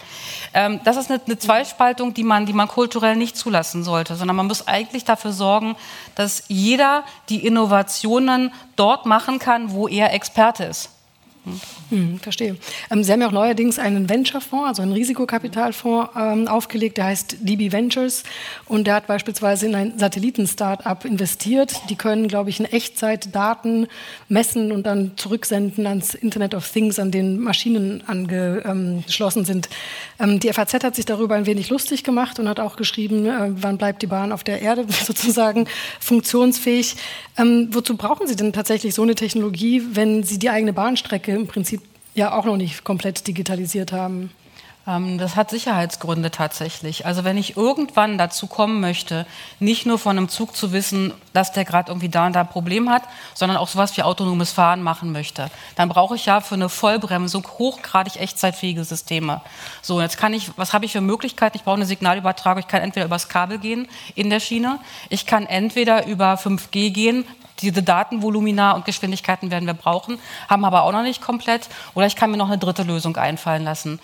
Ähm, das ist eine, eine, Zweispaltung, die man, die man kulturell nicht zulassen sollte, sondern man muss eigentlich dafür sorgen, dass jeder die Innovationen dort machen kann, wo er Experte ist. Hm, verstehe. Ähm, Sie haben ja auch neuerdings einen Venture-Fonds, also einen Risikokapitalfonds ähm, aufgelegt, der heißt DB Ventures und der hat beispielsweise in ein Satelliten-Startup investiert. Die können, glaube ich, in Echtzeit Daten messen und dann zurücksenden ans Internet of Things, an den Maschinen angeschlossen sind. Ähm, die FAZ hat sich darüber ein wenig lustig gemacht und hat auch geschrieben, äh, wann bleibt die Bahn auf der Erde sozusagen funktionsfähig. Ähm, wozu brauchen Sie denn tatsächlich so eine Technologie, wenn Sie die eigene Bahnstrecke im Prinzip ja auch noch nicht komplett digitalisiert haben. Ähm, das hat Sicherheitsgründe tatsächlich. Also wenn ich irgendwann dazu kommen möchte, nicht nur von einem Zug zu wissen, dass der gerade irgendwie da und da ein Problem hat, sondern auch sowas wie autonomes Fahren machen möchte, dann brauche ich ja für eine Vollbremsung hochgradig echtzeitfähige Systeme. So, jetzt kann ich, was habe ich für Möglichkeiten? Ich brauche eine Signalübertragung. Ich kann entweder übers Kabel gehen in der Schiene, ich kann entweder über 5G gehen, diese Datenvolumina und Geschwindigkeiten werden wir brauchen, haben aber auch noch nicht komplett. Oder ich kann mir noch eine dritte Lösung einfallen lassen.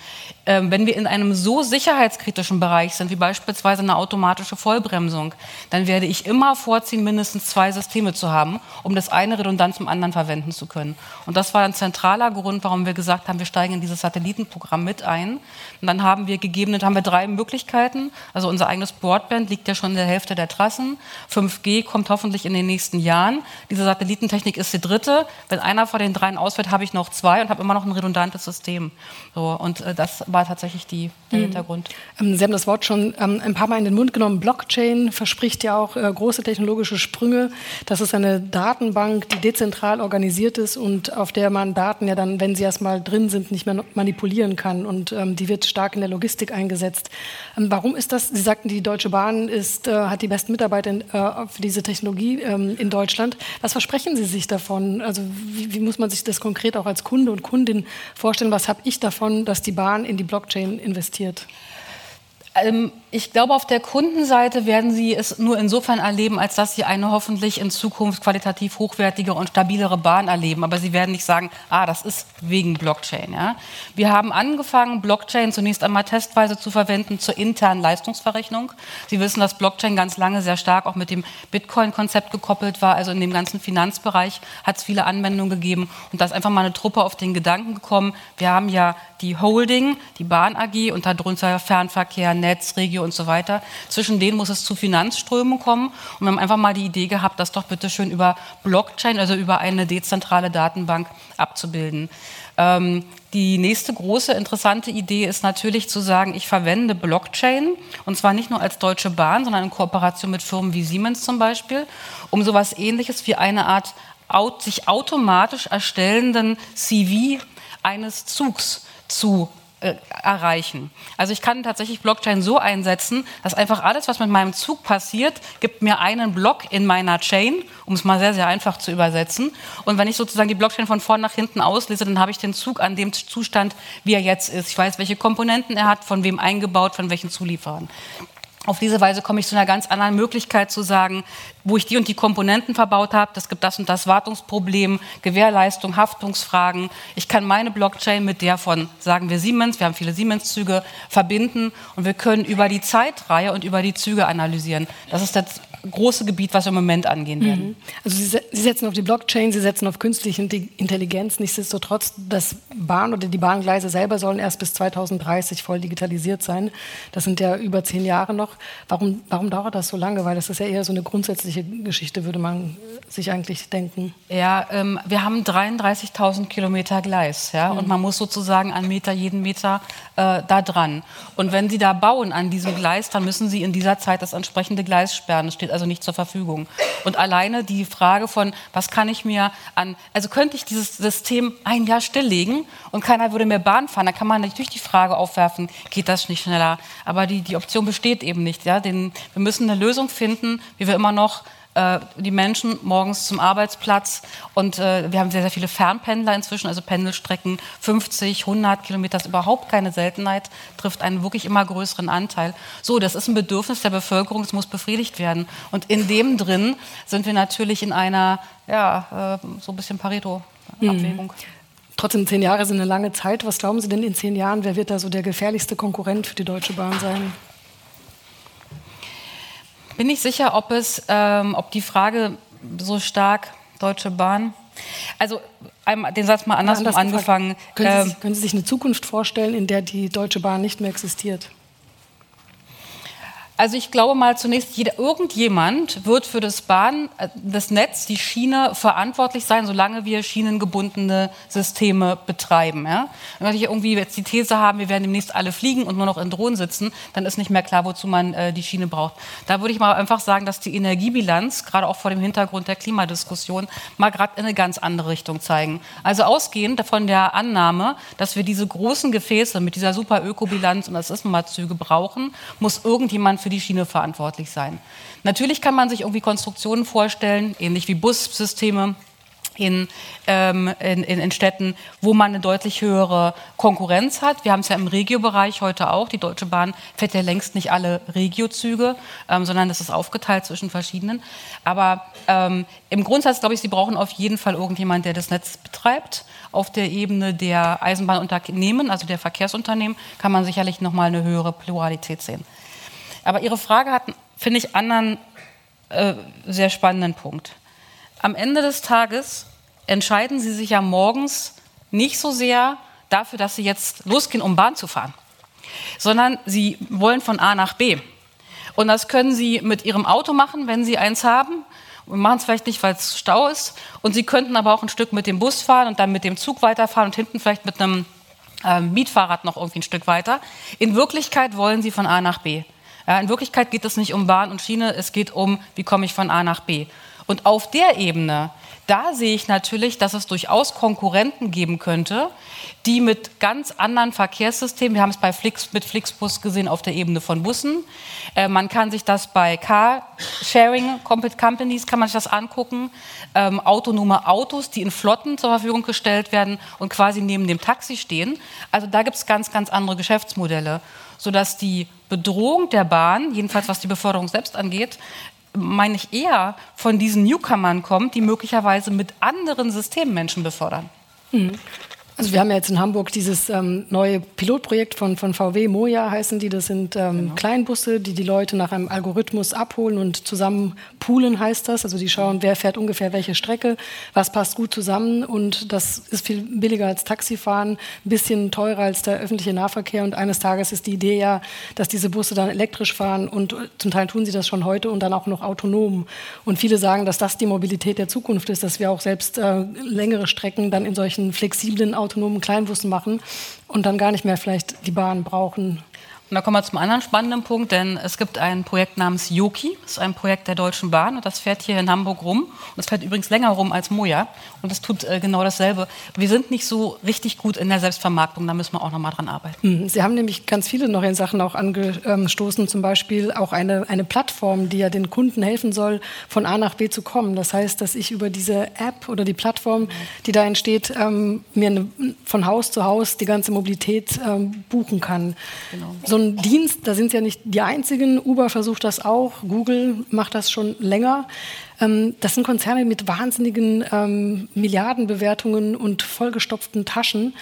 Ähm, wenn wir in einem so sicherheitskritischen Bereich sind, wie beispielsweise eine automatische Vollbremsung, dann werde ich immer vorziehen, mindestens zwei Systeme zu haben, um das eine redundant zum anderen verwenden zu können. Und das war ein zentraler Grund, warum wir gesagt haben, wir steigen in dieses Satellitenprogramm mit ein. Und dann haben wir gegeben, haben wir drei Möglichkeiten. Also unser eigenes Broadband liegt ja schon in der Hälfte der Trassen. 5G kommt hoffentlich in den nächsten Jahren. Diese Satellitentechnik ist die dritte. Wenn einer von den dreien ausfällt, habe ich noch zwei und habe immer noch ein redundantes System. So, und äh, das war tatsächlich die, der mhm. Hintergrund. Ähm, Sie haben das Wort schon ähm, ein paar Mal in den Mund genommen. Blockchain verspricht ja auch äh, große technologische Sprünge. Das ist eine Datenbank, die dezentral organisiert ist und auf der man Daten ja dann, wenn sie erstmal drin sind, nicht mehr manipulieren kann. Und ähm, die wird stark in der Logistik eingesetzt. Ähm, warum ist das? Sie sagten, die Deutsche Bahn ist, äh, hat die besten Mitarbeiter in, äh, für diese Technologie ähm, in Deutschland. Was versprechen Sie sich davon? Also wie, wie muss man sich das konkret auch als Kunde und Kundin vorstellen? Was habe ich davon, dass die Bahn in die Blockchain investiert? Ähm, ich glaube, auf der Kundenseite werden Sie es nur insofern erleben, als dass Sie eine hoffentlich in Zukunft qualitativ hochwertige und stabilere Bahn erleben. Aber Sie werden nicht sagen, ah, das ist wegen Blockchain. Ja? Wir haben angefangen, Blockchain zunächst einmal testweise zu verwenden zur internen Leistungsverrechnung. Sie wissen, dass Blockchain ganz lange sehr stark auch mit dem Bitcoin-Konzept gekoppelt war. Also in dem ganzen Finanzbereich hat es viele Anwendungen gegeben. Und da ist einfach mal eine Truppe auf den Gedanken gekommen. Wir haben ja die Holding, die Bahn AG und darunter Fernverkehr, Netz, Regio und so weiter. Zwischen denen muss es zu Finanzströmen kommen. Und wir haben einfach mal die Idee gehabt, das doch bitte schön über Blockchain, also über eine dezentrale Datenbank abzubilden. Ähm, die nächste große interessante Idee ist natürlich zu sagen, ich verwende Blockchain und zwar nicht nur als Deutsche Bahn, sondern in Kooperation mit Firmen wie Siemens zum Beispiel, um sowas ähnliches wie eine Art sich automatisch erstellenden CV eines Zugs zu äh, erreichen. Also ich kann tatsächlich Blockchain so einsetzen, dass einfach alles, was mit meinem Zug passiert, gibt mir einen Block in meiner Chain, um es mal sehr, sehr einfach zu übersetzen. Und wenn ich sozusagen die Blockchain von vorn nach hinten auslese, dann habe ich den Zug an dem Zustand, wie er jetzt ist. Ich weiß, welche Komponenten er hat, von wem eingebaut, von welchen Zulieferern. Auf diese Weise komme ich zu einer ganz anderen Möglichkeit zu sagen, wo ich die und die Komponenten verbaut habe, das gibt das und das Wartungsproblem, Gewährleistung, Haftungsfragen. Ich kann meine Blockchain mit der von, sagen wir Siemens, wir haben viele Siemens-Züge, verbinden und wir können über die Zeitreihe und über die Züge analysieren. Das ist das große Gebiet, was wir im Moment angehen werden. Mhm. Also Sie, Sie, setzen auf die Blockchain, Sie setzen auf künstliche Intelligenz. Nichtsdestotrotz, das Bahn oder die Bahngleise selber sollen erst bis 2030 voll digitalisiert sein. Das sind ja über zehn Jahre noch. Warum, warum dauert das so lange? Weil das ist ja eher so eine grundsätzliche Geschichte, würde man sich eigentlich denken. Ja, ähm, wir haben 33.000 Kilometer Gleis, ja, mhm. und man muss sozusagen einen Meter jeden Meter äh, da dran. Und wenn Sie da bauen an diesem Gleis, dann müssen Sie in dieser Zeit das entsprechende Gleis sperren. Das steht also nicht zur Verfügung. Und alleine die Frage von, was kann ich mir an, also könnte ich dieses System ein Jahr stilllegen und keiner würde mehr Bahn fahren, dann kann man natürlich die Frage aufwerfen, geht das nicht schneller? Aber die, die Option besteht eben nicht. Ja? Den, wir müssen eine Lösung finden, wie wir immer noch die Menschen morgens zum Arbeitsplatz. Und äh, wir haben sehr, sehr viele Fernpendler inzwischen, also Pendelstrecken 50, 100 Kilometer, ist überhaupt keine Seltenheit, trifft einen wirklich immer größeren Anteil. So, das ist ein Bedürfnis der Bevölkerung, es muss befriedigt werden. Und in dem drin sind wir natürlich in einer, ja, äh, so ein bisschen Pareto-Abwägung. Mhm. Trotzdem, zehn Jahre sind eine lange Zeit. Was glauben Sie denn in zehn Jahren, wer wird da so der gefährlichste Konkurrent für die Deutsche Bahn sein? Bin nicht sicher, ob es, ähm, ob die Frage so stark Deutsche Bahn. Also einmal den Satz mal andersrum anders angefangen. Können Sie, ähm, sich, können Sie sich eine Zukunft vorstellen, in der die Deutsche Bahn nicht mehr existiert? Also ich glaube mal zunächst, jeder, irgendjemand wird für das Bahn, äh, das Netz, die Schiene verantwortlich sein, solange wir schienengebundene Systeme betreiben. Ja? Wenn wir irgendwie jetzt die These haben, wir werden demnächst alle fliegen und nur noch in Drohnen sitzen, dann ist nicht mehr klar, wozu man äh, die Schiene braucht. Da würde ich mal einfach sagen, dass die Energiebilanz, gerade auch vor dem Hintergrund der Klimadiskussion, mal gerade in eine ganz andere Richtung zeigen. Also ausgehend von der Annahme, dass wir diese großen Gefäße mit dieser super Ökobilanz und das ist mal Züge brauchen, muss irgendjemand für die Schiene verantwortlich sein. Natürlich kann man sich irgendwie Konstruktionen vorstellen, ähnlich wie Bussysteme, in, ähm, in, in, Städten, wo man eine deutlich höhere Konkurrenz hat. Wir haben es ja im Regiobereich heute auch. Die Deutsche Bahn fährt ja längst nicht alle Regiozüge, ähm, sondern das ist aufgeteilt zwischen verschiedenen. Aber ähm, im Grundsatz glaube ich, Sie brauchen auf jeden Fall irgendjemand, der das Netz betreibt. Auf der Ebene der Eisenbahnunternehmen, also der Verkehrsunternehmen, kann man sicherlich noch mal eine höhere Pluralität sehen. Aber Ihre Frage hat, finde ich, anderen äh, sehr spannenden Punkt. Am Ende des Tages entscheiden Sie sich ja morgens nicht so sehr dafür, dass Sie jetzt losgehen, um Bahn zu fahren, sondern Sie wollen von A nach B. Und das können Sie mit Ihrem Auto machen, wenn Sie eins haben. Und machen es vielleicht nicht, weil es Stau ist. Und Sie könnten aber auch ein Stück mit dem Bus fahren und dann mit dem Zug weiterfahren und hinten vielleicht mit einem ähm, Mietfahrrad noch irgendwie ein Stück weiter. In Wirklichkeit wollen Sie von A nach B. Ja, in Wirklichkeit geht es nicht um Bahn und Schiene, es geht um, wie komme ich von A nach B. Und auf der Ebene, da sehe ich natürlich, dass es durchaus Konkurrenten geben könnte, die mit ganz anderen Verkehrssystemen, wir haben es bei Flix, mit Flixbus gesehen auf der Ebene von Bussen, äh, man kann sich das bei Car-Sharing Companies, kann man sich das angucken, ähm, autonome Autos, die in Flotten zur Verfügung gestellt werden und quasi neben dem Taxi stehen. Also da gibt es ganz, ganz andere Geschäftsmodelle sodass die Bedrohung der Bahn, jedenfalls was die Beförderung selbst angeht, meine ich eher von diesen Newcomern kommt, die möglicherweise mit anderen Systemen Menschen befördern. Mhm. Also wir haben ja jetzt in Hamburg dieses ähm, neue Pilotprojekt von, von VW, Moja heißen die. Das sind ähm, genau. Kleinbusse, die die Leute nach einem Algorithmus abholen und zusammen poolen heißt das. Also die schauen, wer fährt ungefähr welche Strecke, was passt gut zusammen. Und das ist viel billiger als Taxifahren, ein bisschen teurer als der öffentliche Nahverkehr. Und eines Tages ist die Idee ja, dass diese Busse dann elektrisch fahren und zum Teil tun sie das schon heute und dann auch noch autonom. Und viele sagen, dass das die Mobilität der Zukunft ist, dass wir auch selbst äh, längere Strecken dann in solchen flexiblen autonomen Kleinbussen machen und dann gar nicht mehr vielleicht die Bahn brauchen. Und da kommen wir zum anderen spannenden Punkt, denn es gibt ein Projekt namens Yoki, das ist ein Projekt der Deutschen Bahn und das fährt hier in Hamburg rum. Und das fährt übrigens länger rum als Moja und das tut äh, genau dasselbe. Wir sind nicht so richtig gut in der Selbstvermarktung, da müssen wir auch noch mal dran arbeiten. Hm, Sie haben nämlich ganz viele neue Sachen auch angestoßen, zum Beispiel auch eine, eine Plattform, die ja den Kunden helfen soll, von A nach B zu kommen. Das heißt, dass ich über diese App oder die Plattform, die da entsteht, ähm, mir eine, von Haus zu Haus die ganze Mobilität ähm, buchen kann. Genau. So ein Dienst, da sind Sie ja nicht die Einzigen. Uber versucht das auch, Google macht das schon länger. Ähm, das sind Konzerne mit wahnsinnigen ähm, Milliardenbewertungen und vollgestopften Taschen,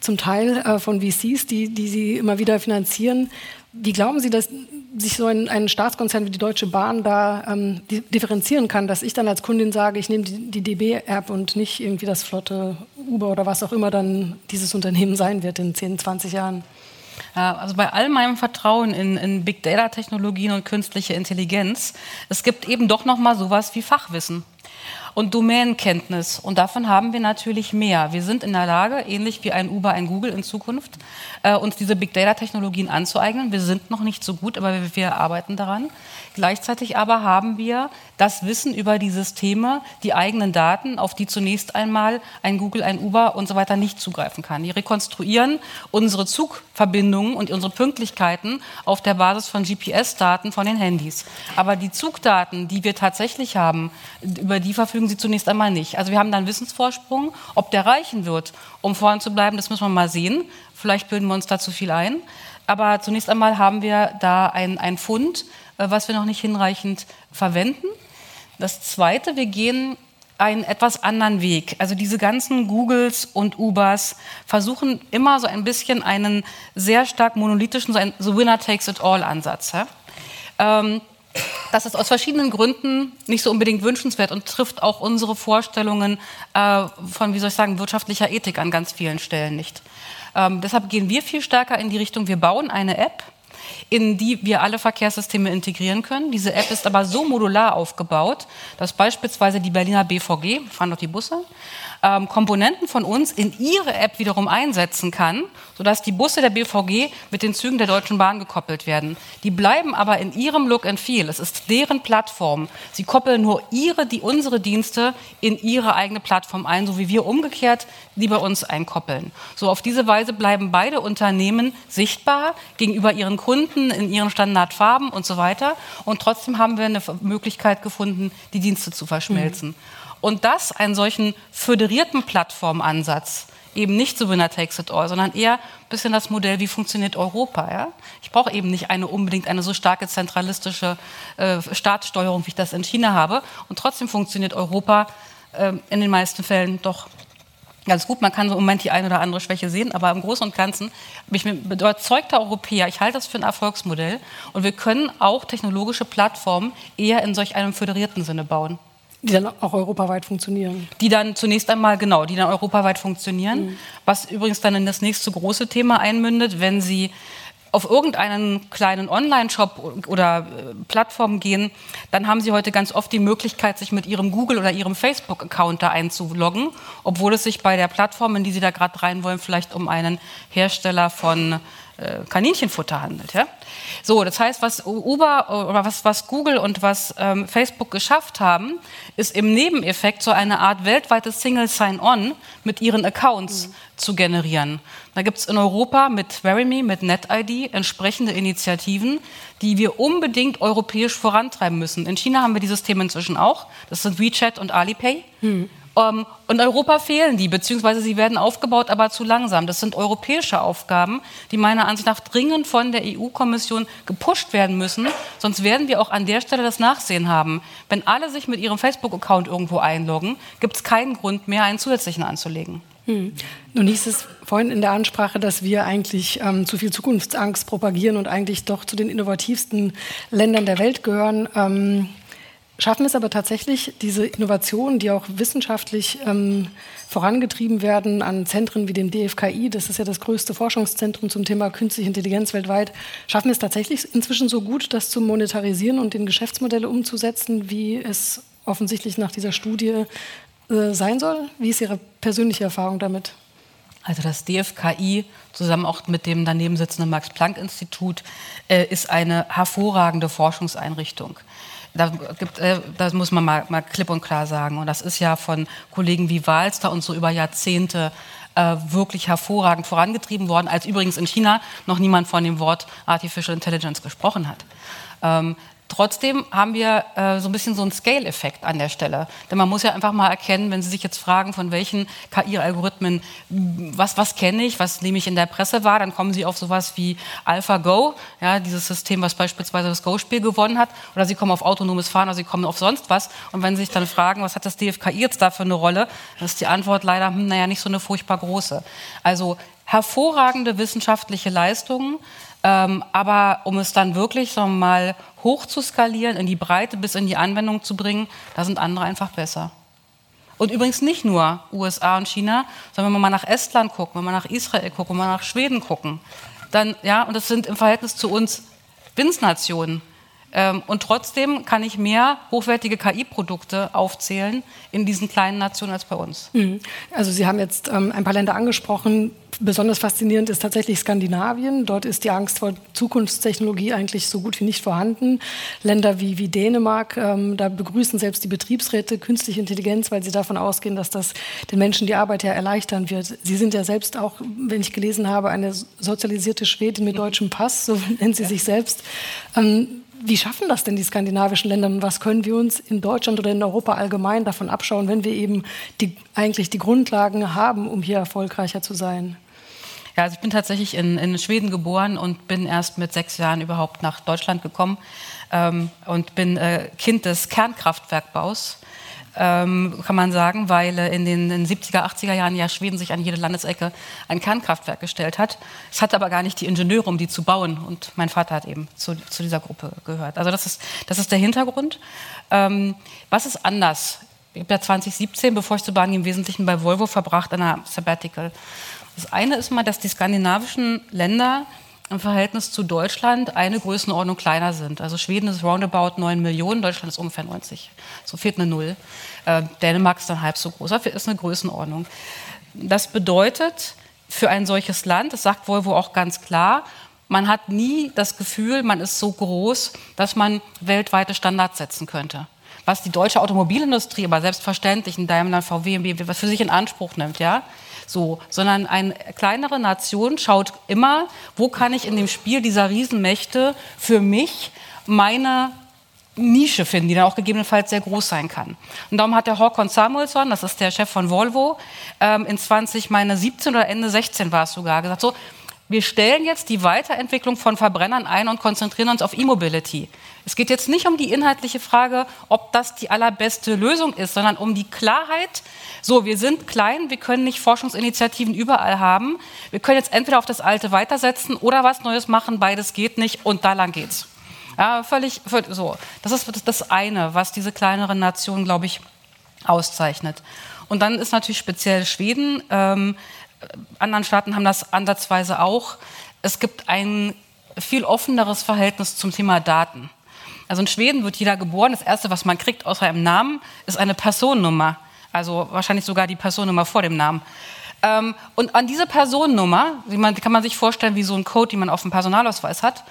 zum Teil äh, von VCs, die, die sie immer wieder finanzieren. Wie glauben Sie, dass sich so ein, ein, Staatskonzern wie die Deutsche Bahn da ähm, differenzieren kann, dass ich dann als Kundin sage, ich nehme die, die DB-App und nicht irgendwie das flotte Uber oder was auch immer dann dieses Unternehmen sein wird in 10, 20 Jahren. Ja, also bei all meinem Vertrauen in, in Big Data-Technologien und künstliche Intelligenz, es gibt eben doch noch mal sowas wie Fachwissen und Domänenkenntnis. Und davon haben wir natürlich mehr. Wir sind in der Lage, ähnlich wie ein Uber, ein Google in Zukunft, äh, uns diese Big Data-Technologien anzueignen. Wir sind noch nicht so gut, aber wir, wir arbeiten daran. Gleichzeitig aber haben wir das Wissen über die Systeme, die eigenen Daten, auf die zunächst einmal ein Google, ein Uber und so weiter nicht zugreifen kann. Die rekonstruieren unsere Zugverbindungen und unsere Pünktlichkeiten auf der Basis von GPS-Daten von den Handys. Aber die Zugdaten, die wir tatsächlich haben, über die verfügen sie zunächst einmal nicht. Also wir haben dann Wissensvorsprung. Ob der reichen wird, um vorn zu bleiben, das müssen wir mal sehen. Vielleicht bilden wir uns da zu viel ein. Aber zunächst einmal haben wir da einen Fund, äh, was wir noch nicht hinreichend verwenden. Das Zweite, wir gehen einen etwas anderen Weg. Also diese ganzen Googles und Ubers versuchen immer so ein bisschen einen sehr stark monolithischen, so ein so Winner-takes-it-all-Ansatz. Ja? Ähm, das ist aus verschiedenen Gründen nicht so unbedingt wünschenswert und trifft auch unsere Vorstellungen äh, von, wie soll ich sagen, wirtschaftlicher Ethik an ganz vielen Stellen nicht. Ähm, deshalb gehen wir viel stärker in die Richtung, wir bauen eine App, in die wir alle Verkehrssysteme integrieren können. Diese App ist aber so modular aufgebaut, dass beispielsweise die Berliner BVG, fahren doch die Busse, ähm, Komponenten von uns in ihre App wiederum einsetzen kann, sodass die Busse der BVG mit den Zügen der Deutschen Bahn gekoppelt werden. Die bleiben aber in ihrem Look and Feel. Es ist deren Plattform. Sie koppeln nur ihre, die unsere Dienste in ihre eigene Plattform ein, so wie wir umgekehrt die bei uns einkoppeln. So auf diese Weise bleiben beide Unternehmen sichtbar gegenüber ihren Kunden in ihren Standardfarben und so weiter. Und trotzdem haben wir eine Möglichkeit gefunden, die Dienste zu verschmelzen. Mhm. Und das, einen solchen föderierten Plattformansatz, eben nicht so Winner takes it all, sondern eher ein bisschen das Modell, wie funktioniert Europa. Ja? Ich brauche eben nicht eine unbedingt eine so starke zentralistische äh, Staatssteuerung, wie ich das in China habe. Und trotzdem funktioniert Europa äh, in den meisten Fällen doch ganz gut. Man kann so im Moment die eine oder andere Schwäche sehen, aber im Großen und Ganzen bin ich ein überzeugter Europäer. Ich halte das für ein Erfolgsmodell. Und wir können auch technologische Plattformen eher in solch einem föderierten Sinne bauen. Die dann auch europaweit funktionieren. Die dann zunächst einmal, genau, die dann europaweit funktionieren. Mhm. Was übrigens dann in das nächste große Thema einmündet, wenn Sie auf irgendeinen kleinen Online-Shop oder äh, Plattform gehen, dann haben Sie heute ganz oft die Möglichkeit, sich mit Ihrem Google- oder Ihrem Facebook-Account da einzuloggen, obwohl es sich bei der Plattform, in die Sie da gerade rein wollen, vielleicht um einen Hersteller von Kaninchenfutter handelt. Ja? So, das heißt, was Uber oder was, was Google und was ähm, Facebook geschafft haben, ist im Nebeneffekt so eine Art weltweites Single Sign-On mit ihren Accounts mhm. zu generieren. Da gibt es in Europa mit Verimi, mit NetID entsprechende Initiativen, die wir unbedingt europäisch vorantreiben müssen. In China haben wir dieses Thema inzwischen auch. Das sind WeChat und Alipay. Mhm. Ähm, in Europa fehlen die, beziehungsweise sie werden aufgebaut, aber zu langsam. Das sind europäische Aufgaben, die meiner Ansicht nach dringend von der EU-Kommission gepusht werden müssen. Sonst werden wir auch an der Stelle das Nachsehen haben. Wenn alle sich mit ihrem Facebook-Account irgendwo einloggen, gibt es keinen Grund mehr, einen zusätzlichen anzulegen. Hm. Nun hieß es vorhin in der Ansprache, dass wir eigentlich ähm, zu viel Zukunftsangst propagieren und eigentlich doch zu den innovativsten Ländern der Welt gehören. Ähm, Schaffen es aber tatsächlich, diese Innovationen, die auch wissenschaftlich ähm, vorangetrieben werden an Zentren wie dem DFKI, das ist ja das größte Forschungszentrum zum Thema künstliche Intelligenz weltweit, schaffen es tatsächlich inzwischen so gut, das zu monetarisieren und in Geschäftsmodelle umzusetzen, wie es offensichtlich nach dieser Studie äh, sein soll? Wie ist Ihre persönliche Erfahrung damit? Also das DFKI zusammen auch mit dem daneben sitzenden Max-Planck-Institut äh, ist eine hervorragende Forschungseinrichtung. Da, gibt, äh, das muss man mal, mal klipp und klar sagen. Und das ist ja von Kollegen wie Walster und so über Jahrzehnte äh, wirklich hervorragend vorangetrieben worden, als übrigens in China noch niemand von dem Wort Artificial Intelligence gesprochen hat. Ähm, Trotzdem haben wir äh, so ein bisschen so einen Scale-Effekt an der Stelle. Denn man muss ja einfach mal erkennen, wenn Sie sich jetzt fragen, von welchen KI-Algorithmen, was, was kenne ich, was nehme ich in der Presse wahr, dann kommen Sie auf sowas wie AlphaGo, ja, dieses System, was beispielsweise das Go-Spiel gewonnen hat, oder Sie kommen auf autonomes Fahren, oder Sie kommen auf sonst was. Und wenn Sie sich dann fragen, was hat das DFKI jetzt da für eine Rolle, dann ist die Antwort leider, hm, naja, nicht so eine furchtbar große. Also hervorragende wissenschaftliche Leistungen, Ähm, aber um es dann wirklich wir mal hoch zu skalieren, in die Breite bis in die Anwendung zu bringen, da sind andere einfach besser. Und übrigens nicht nur USA und China, sondern wenn wir mal nach Estland gucken, wenn wir nach Israel gucken, wenn wir nach Schweden gucken, dann, ja, und das sind im Verhältnis zu uns Winznationen. Ähm, und trotzdem kann ich mehr hochwertige KI-Produkte aufzählen in diesen kleinen Nationen als bei uns. Mhm. Also Sie haben jetzt ähm, ein paar Länder angesprochen. Besonders faszinierend ist tatsächlich Skandinavien. Dort ist die Angst vor Zukunftstechnologie eigentlich so gut wie nicht vorhanden. Länder wie, wie Dänemark, ähm, da begrüßen selbst die Betriebsräte künstliche Intelligenz, weil sie davon ausgehen, dass das den Menschen die Arbeit ja erleichtern wird. Sie sind ja selbst auch, wenn ich gelesen habe, eine sozialisierte Schwedin mit deutschem Pass, so nennen Sie sich selbst. Ähm, wie schaffen das denn die skandinavischen Länder und was können wir uns in Deutschland oder in Europa allgemein davon abschauen, wenn wir eben die, eigentlich die Grundlagen haben, um hier erfolgreicher zu sein? Ja, also ich bin tatsächlich in, in Schweden geboren und bin erst mit sechs Jahren überhaupt nach Deutschland gekommen ähm, und bin äh, Kind des Kernkraftwerkbaus ähm, kann man sagen, weil in den, in den 70er, 80er Jahren ja Schweden sich an jede Landesecke ein Kernkraftwerk gestellt hat. Es hatte aber gar nicht die Ingenieure, um die zu bauen. Und mein Vater hat eben zu, zu dieser Gruppe gehört. Also das ist, das ist der Hintergrund. Ähm, was ist anders? Ich habe ja 2017, bevor ich zu Bahn im Wesentlichen bei Volvo verbracht, an einer Sabbatical. Das eine ist mal, dass die skandinavischen Länder im Verhältnis zu Deutschland eine Größenordnung kleiner sind. Also Schweden ist roundabout 9 Millionen, Deutschland ist ungefähr 90. So fehlt eine Null. Äh, Dänemark ist dann halb so groß. Das ist eine Größenordnung. Das bedeutet für ein solches Land, das sagt Volvo auch ganz klar, man hat nie das Gefühl, man ist so groß, dass man weltweite Standards setzen könnte. Was die deutsche Automobilindustrie aber selbstverständlich in Daimler, VW, BMW für sich in Anspruch nimmt, ja, so, sondern eine kleinere Nation schaut immer, wo kann ich in dem Spiel dieser Riesenmächte für mich meine Nische finden, die dann auch gegebenenfalls sehr groß sein kann. Und darum hat der Håkon Samuelsson, das ist der Chef von Volvo, ähm, in 20, meine 17 oder Ende 16 war es sogar, gesagt, so, wir stellen jetzt die Weiterentwicklung von Verbrennern ein und konzentrieren uns auf E-Mobility. Es geht jetzt nicht um die inhaltliche Frage, ob das die allerbeste Lösung ist, sondern um die Klarheit, so, wir sind klein, wir können nicht Forschungsinitiativen überall haben. Wir können jetzt entweder auf das Alte weitersetzen oder was Neues machen, beides geht nicht und da lang geht's. Ja, völlig, völlig so. Das ist das eine, was diese kleineren Nationen, glaube ich, auszeichnet. Und dann ist natürlich speziell Schweden, ähm, anderen Staaten haben das ansatzweise auch. Es gibt ein viel offeneres Verhältnis zum Thema Daten. Also in Schweden wird jeder geboren. Das Erste, was man kriegt, außer einem Namen, ist eine Personennummer. Also wahrscheinlich sogar die Personennummer vor dem Namen. Ähm, und an diese Personennummer, die kann man sich vorstellen wie so ein Code, den man auf dem Personalausweis hat,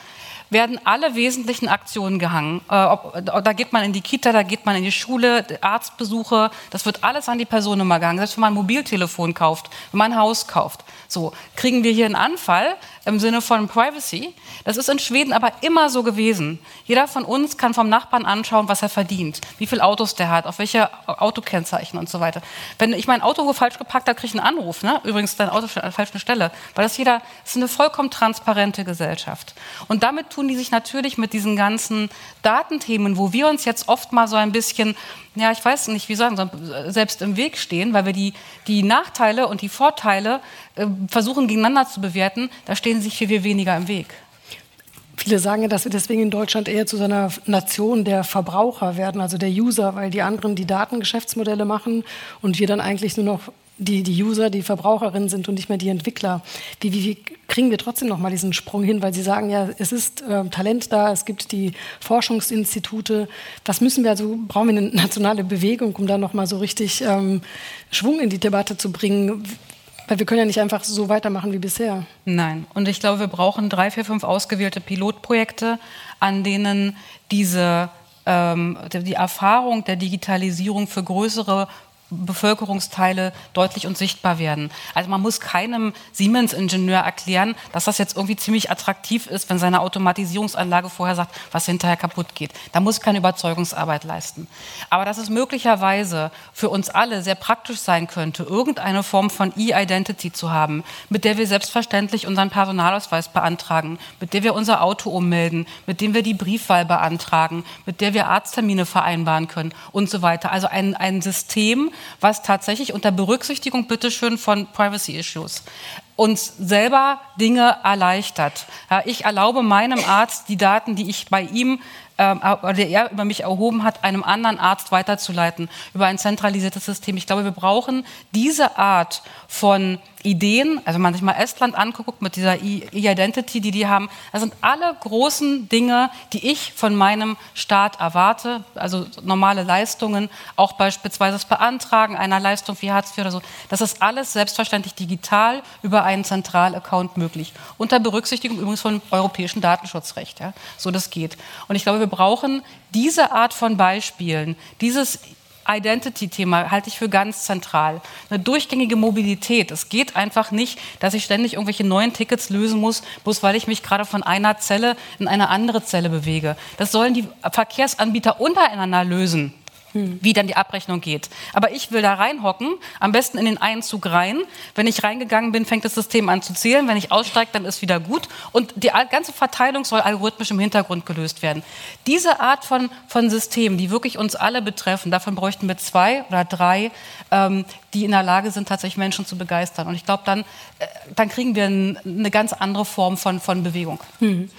werden alle wesentlichen Aktionen gehangen. Äh, ob, da geht man in die Kita, da geht man in die Schule, Arztbesuche, das wird alles an die Personennummer gehangen. Selbst wenn man ein Mobiltelefon kauft, wenn man ein Haus kauft. So, kriegen wir hier einen Anfall im Sinne von Privacy? Das ist in Schweden aber immer so gewesen. Jeder von uns kann vom Nachbarn anschauen, was er verdient, wie viele Autos der hat, auf welche Autokennzeichen und so weiter. Wenn ich mein Auto falsch geparkt habe, kriege ich einen Anruf. Ne? Übrigens, dein Auto steht an der falschen Stelle. Weil das jeder, das ist eine vollkommen transparente Gesellschaft. Und damit tun die sich natürlich mit diesen ganzen Datenthemen, wo wir uns jetzt oft mal so ein bisschen, ja, ich weiß nicht, wie sagen, selbst im Weg stehen, weil wir die, die Nachteile und die Vorteile äh, versuchen gegeneinander zu bewerten, da stehen sich viel, viel weniger im Weg. Viele sagen ja, dass wir deswegen in Deutschland eher zu so einer Nation der Verbraucher werden, also der User, weil die anderen die Datengeschäftsmodelle machen und wir dann eigentlich nur noch die, die User, die Verbraucherinnen sind und nicht mehr die Entwickler. Wie, wie, wie kriegen wir trotzdem noch mal diesen Sprung hin? Weil Sie sagen ja, es ist äh, Talent da, es gibt die Forschungsinstitute. Was müssen wir also, brauchen wir eine nationale Bewegung, um da noch mal so richtig ähm, Schwung in die Debatte zu bringen? Weil wir können ja nicht einfach so weitermachen wie bisher. Nein. Und ich glaube, wir brauchen drei, vier, fünf ausgewählte Pilotprojekte, an denen diese ähm, die Erfahrung der Digitalisierung für größere Bevölkerungsteile deutlich und sichtbar werden. Also man muss keinem Siemens-Ingenieur erklären, dass das jetzt irgendwie ziemlich attraktiv ist, wenn seine Automatisierungsanlage vorher sagt, was hinterher kaputt geht. Da muss keine Überzeugungsarbeit leisten. Aber dass es möglicherweise für uns alle sehr praktisch sein könnte, irgendeine Form von E-Identity zu haben, mit der wir selbstverständlich unseren Personalausweis beantragen, mit der wir unser Auto ummelden, mit dem wir die Briefwahl beantragen, mit der wir Arzttermine vereinbaren können und so weiter. Also ein, ein System, was tatsächlich unter Berücksichtigung bitteschön von Privacy Issues uns selber Dinge erleichtert. Ich erlaube meinem Arzt die Daten, die ich bei ihm ähm, oder er über mich erhoben hat, einem anderen Arzt weiterzuleiten über ein zentralisiertes System. Ich glaube, wir brauchen diese Art von Ideen, also wenn man sich mal Estland anguckt mit dieser E-Identity, die die haben, das sind alle großen Dinge, die ich von meinem Staat erwarte, also normale Leistungen, auch beispielsweise das Beantragen einer Leistung wie Hartz IV oder so, das ist alles selbstverständlich digital über einen Zentralaccount möglich, unter Berücksichtigung übrigens von europäischem Datenschutzrecht, ja, so das geht. Und ich glaube, wir brauchen diese Art von Beispielen, dieses Identity-Thema halte ich für ganz zentral. Eine durchgängige Mobilität. Es geht einfach nicht, dass ich ständig irgendwelche neuen Tickets lösen muss, bloß weil ich mich gerade von einer Zelle in eine andere Zelle bewege. Das sollen die Verkehrsanbieter untereinander lösen wie dann die Abrechnung geht. Aber ich will da reinhocken, am besten in den einen Zug rein. Wenn ich reingegangen bin, fängt das System an zu zählen. Wenn ich aussteige, dann ist wieder gut. Und die ganze Verteilung soll algorithmisch im Hintergrund gelöst werden. Diese Art von, von Systemen, die wirklich uns alle betreffen, davon bräuchten wir zwei oder drei, ähm, die in der Lage sind, tatsächlich Menschen zu begeistern. Und ich glaube, dann, äh, dann kriegen wir ein, eine ganz andere Form von, von Bewegung. Mhm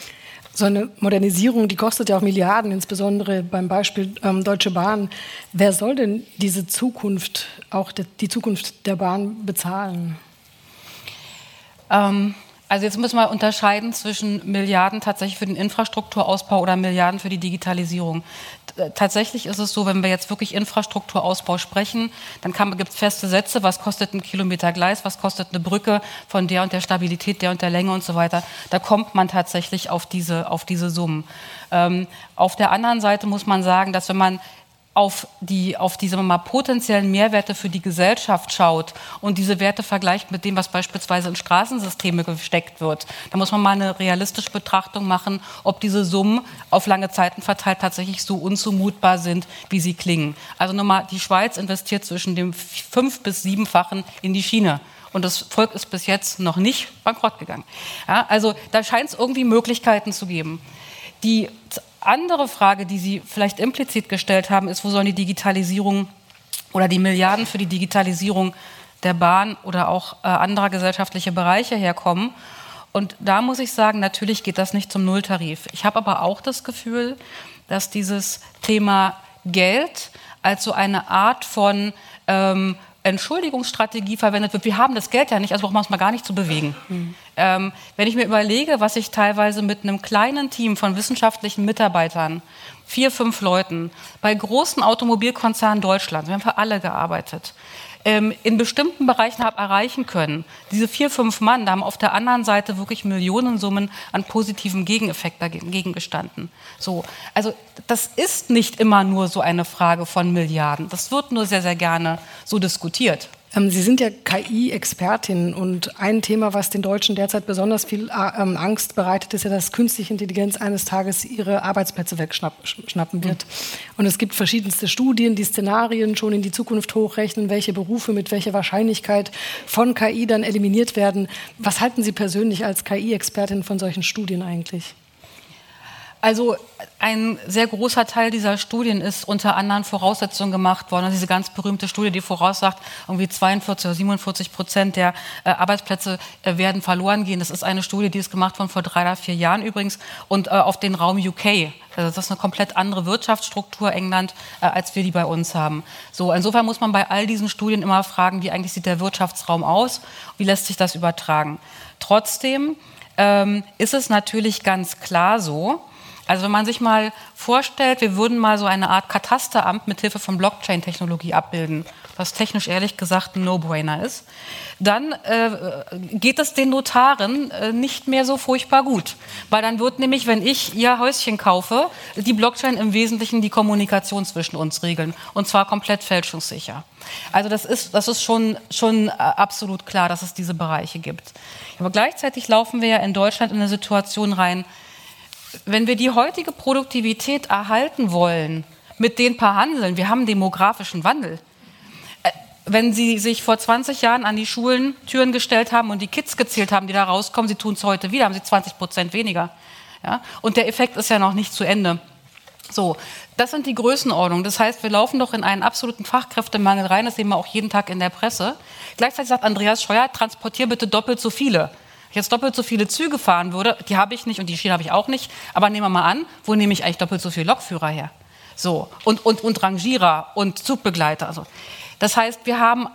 so eine Modernisierung, die kostet ja auch Milliarden, insbesondere beim Beispiel ähm, Deutsche Bahn. Wer soll denn diese Zukunft, auch de, die Zukunft der Bahn bezahlen? Ähm, also jetzt müssen wir unterscheiden zwischen Milliarden tatsächlich für den Infrastrukturausbau oder Milliarden für die Digitalisierung. Tatsächlich ist es so, wenn wir jetzt wirklich Infrastrukturausbau sprechen, dann gibt es feste Sätze, was kostet ein Kilometer Gleis, was kostet eine Brücke von der und der Stabilität, der und der Länge und so weiter. Da kommt man tatsächlich auf diese, auf diese Summen. Ähm, auf der anderen Seite muss man sagen, dass wenn man auf, die, auf diese mal, potenziellen Mehrwerte für die Gesellschaft schaut und diese Werte vergleicht mit dem, was beispielsweise in Straßensysteme gesteckt wird, da muss man mal eine realistische Betrachtung machen, ob diese Summen auf lange Zeiten verteilt tatsächlich so unzumutbar sind, wie sie klingen. Also nochmal, die Schweiz investiert zwischen dem fünf- bis siebenfachen in die Schiene. Und das Volk ist bis jetzt noch nicht bankrott gegangen. Ja, also da scheint es irgendwie Möglichkeiten zu geben. Die andere Frage, die Sie vielleicht implizit gestellt haben, ist, wo sollen die Digitalisierung oder die Milliarden für die Digitalisierung der Bahn oder auch äh, anderer gesellschaftlicher Bereiche herkommen? Und da muss ich sagen, natürlich geht das nicht zum Nulltarif. Ich habe aber auch das Gefühl, dass dieses Thema Geld als so eine Art von ähm, Entschuldigungsstrategie verwendet wird. Wir haben das Geld ja nicht, also brauchen wir uns mal gar nicht zu bewegen. Mhm. Ähm, wenn ich mir überlege, was ich teilweise mit einem kleinen Team von wissenschaftlichen Mitarbeitern, vier, fünf Leuten, bei großen Automobilkonzernen Deutschlands, wir haben für alle gearbeitet, ähm, in bestimmten Bereichen habe erreichen können. Diese vier, fünf Mann, da haben auf der anderen Seite wirklich Millionensummen an positiven Gegeneffekt dagegen gestanden. So, also das ist nicht immer nur so eine Frage von Milliarden. Das wird nur sehr, sehr gerne so diskutiert. Ähm, Sie sind ja KI-Expertin und ein Thema, was den Deutschen derzeit besonders viel äh, ähm, Angst bereitet, ist ja, dass künstliche Intelligenz eines Tages ihre Arbeitsplätze wegschnappen wird. Und es gibt verschiedenste Studien, die Szenarien schon in die Zukunft hochrechnen, welche Berufe mit welcher Wahrscheinlichkeit von KI dann eliminiert werden. Was halten Sie persönlich als KI-Expertin von solchen Studien eigentlich? Also ein sehr großer Teil dieser Studien ist unter anderen Voraussetzungen gemacht worden. Also diese ganz berühmte Studie, die voraussagt, irgendwie 42 oder 47 Prozent der äh, Arbeitsplätze äh, werden verloren gehen. Das ist eine Studie, die ist gemacht worden vor drei oder vier Jahren übrigens und äh, auf den Raum UK. Also das ist eine komplett andere Wirtschaftsstruktur England, äh, als wir die bei uns haben. So, insofern muss man bei all diesen Studien immer fragen, wie eigentlich sieht der Wirtschaftsraum aus? Wie lässt sich das übertragen? Trotzdem ähm, ist es natürlich ganz klar so, also wenn man sich mal vorstellt, wir würden mal so eine Art Katasteramt mit Hilfe von Blockchain-Technologie abbilden, was technisch ehrlich gesagt ein No-Brainer ist, dann äh, geht es den Notaren äh, nicht mehr so furchtbar gut. Weil dann wird nämlich, wenn ich ihr Häuschen kaufe, die Blockchain im Wesentlichen die Kommunikation zwischen uns regeln. Und zwar komplett fälschungssicher. Also das ist, das ist schon, schon äh, absolut klar, dass es diese Bereiche gibt. Aber gleichzeitig laufen wir ja in Deutschland in eine Situation rein, wenn wir die heutige Produktivität erhalten wollen, mit den paar Handeln, wir haben demografischen Wandel. Äh, wenn Sie sich vor 20 Jahren an die Schulen Türen gestellt haben und die Kids gezählt haben, die da rauskommen, Sie tun es heute wieder, haben Sie 20 Prozent weniger. Ja? Und der Effekt ist ja noch nicht zu Ende. So, das sind die Größenordnungen. Das heißt, wir laufen doch in einen absoluten Fachkräftemangel rein. Das sehen wir auch jeden Tag in der Presse. Gleichzeitig sagt Andreas Scheuer, transportier bitte doppelt so viele. Jetzt doppelt so viele Züge fahren würde, die habe ich nicht und die Schiene habe ich auch nicht. Aber nehmen wir mal an, wo nehme ich eigentlich doppelt so viele Lokführer her? So, und, und, und Rangierer und Zugbegleiter. Also, das heißt, wir haben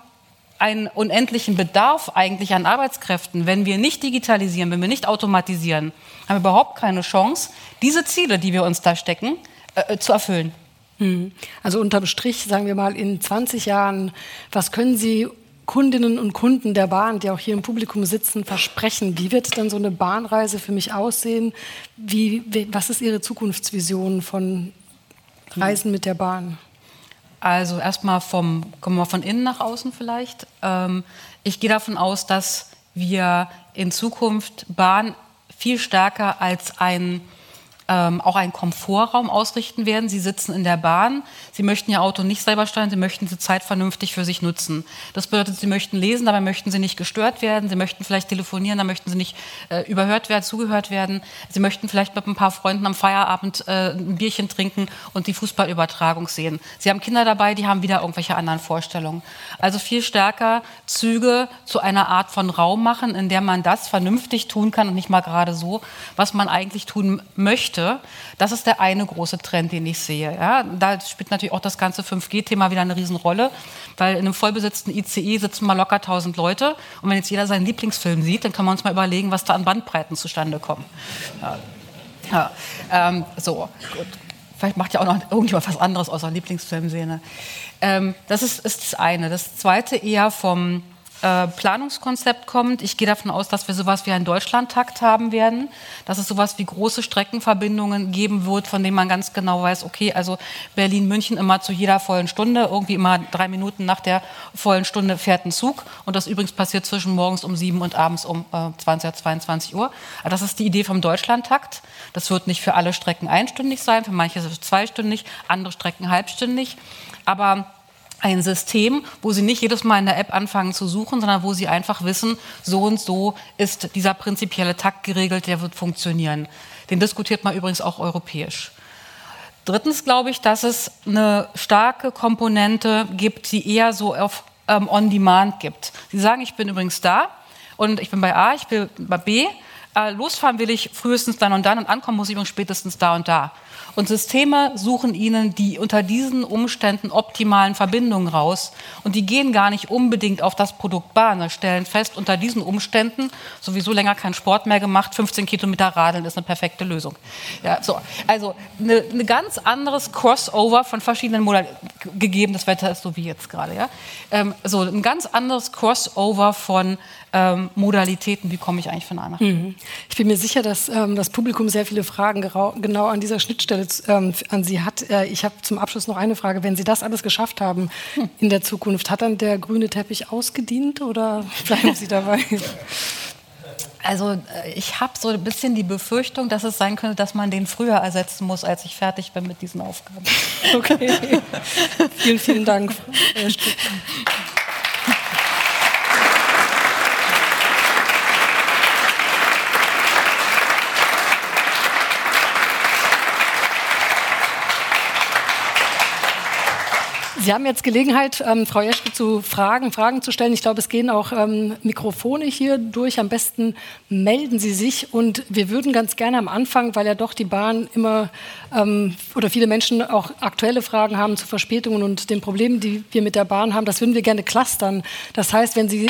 einen unendlichen Bedarf eigentlich an Arbeitskräften. Wenn wir nicht digitalisieren, wenn wir nicht automatisieren, haben wir überhaupt keine Chance, diese Ziele, die wir uns da stecken, äh, zu erfüllen. Hm. Also unterm Strich, sagen wir mal, in 20 Jahren, was können Sie Kundinnen und Kunden der Bahn, die auch hier im Publikum sitzen, versprechen? Wie wird dann so eine Bahnreise für mich aussehen? Wie, was ist Ihre Zukunftsvision von Reisen mit der Bahn? Also erstmal vom, kommen wir von innen nach außen vielleicht. Ähm, ich gehe davon aus, dass wir in Zukunft Bahn viel stärker als ein ähm, auch einen Komfortraum ausrichten werden. Sie sitzen in der Bahn, Sie möchten Ihr Auto nicht selber steuern, Sie möchten diese Zeit vernünftig für sich nutzen. Das bedeutet, Sie möchten lesen, dabei möchten Sie nicht gestört werden, Sie möchten vielleicht telefonieren, da möchten Sie nicht äh, überhört werden, zugehört werden. Sie möchten vielleicht mit ein paar Freunden am Feierabend äh, ein Bierchen trinken und die Fußballübertragung sehen. Sie haben Kinder dabei, die haben wieder irgendwelche anderen Vorstellungen. Also viel stärker Züge zu einer Art von Raum machen, in der man das vernünftig tun kann und nicht mal gerade so, was man eigentlich tun möchte möchte. Das ist der eine große Trend, den ich sehe. Ja, da spielt natürlich auch das ganze 5G-Thema wieder eine Riesenrolle, weil in einem vollbesetzten ICE sitzen mal locker 1000 Leute. Und wenn jetzt jeder seinen Lieblingsfilm sieht, dann kann man uns mal überlegen, was da an Bandbreiten zustande kommt. Ja. Ja, ähm, so, gut. Vielleicht macht ja auch noch irgendjemand was anderes außer Lieblingsfilmszene. Ähm, das ist, ist das eine. Das zweite eher vom äh, Planungskonzept kommt. Ich gehe davon aus, dass wir sowas wie einen Deutschlandtakt haben werden, dass es sowas wie große Streckenverbindungen geben wird, von denen man ganz genau weiß, okay, also Berlin-München immer zu jeder vollen Stunde, irgendwie immer drei Minuten nach der vollen Stunde fährt ein Zug. Und das übrigens passiert zwischen morgens um sieben und abends um äh, 20 22 Uhr. Das ist die Idee vom Deutschlandtakt. Das wird nicht für alle Strecken einstündig sein, für manche ist es zweistündig, andere Strecken halbstündig. Aber ein System, wo Sie nicht jedes Mal in der App anfangen zu suchen, sondern wo Sie einfach wissen, so und so ist dieser prinzipielle Takt geregelt, der wird funktionieren. Den diskutiert man übrigens auch europäisch. Drittens glaube ich, dass es eine starke Komponente gibt, die eher so auf ähm, On-Demand gibt. Sie sagen, ich bin übrigens da und ich bin bei A, ich bin bei B. Äh, losfahren will ich frühestens dann und dann und ankommen muss ich übrigens spätestens da und da. Und Systeme suchen ihnen die unter diesen Umständen optimalen Verbindungen raus. Und die gehen gar nicht unbedingt auf das Produkt Bahn, stellen fest, unter diesen Umständen, sowieso länger keinen Sport mehr gemacht, 15 Kilometer Radeln ist eine perfekte Lösung. Ja, so. Also ein ne ganz anderes Crossover von verschiedenen Modellen, gegeben das Wetter ist so wie jetzt gerade. Ja? Ähm, so ein ganz anderes Crossover von ähm, Modalitäten, wie komme ich eigentlich von A nach B. Mhm. Ich bin mir sicher, dass ähm, das Publikum sehr viele Fragen genau an dieser Schnittstelle ähm, an Sie hat. Äh, ich habe zum Abschluss noch eine Frage. Wenn Sie das alles geschafft haben hm. in der Zukunft, hat dann der grüne Teppich ausgedient oder bleiben Sie dabei? Also äh, ich habe so ein bisschen die Befürchtung, dass es sein könnte, dass man den früher ersetzen muss, als ich fertig bin mit diesen Aufgaben. Okay. vielen, vielen Dank. Sie haben jetzt Gelegenheit, ähm, Frau Jeschke zu fragen, Fragen zu stellen. Ich glaube, es gehen auch ähm, Mikrofone hier durch. Am besten melden Sie sich. Und wir würden ganz gerne am Anfang, weil ja doch die Bahn immer ähm, oder viele Menschen auch aktuelle Fragen haben zu Verspätungen und den Problemen, die wir mit der Bahn haben, das würden wir gerne clustern. Das heißt, wenn Sie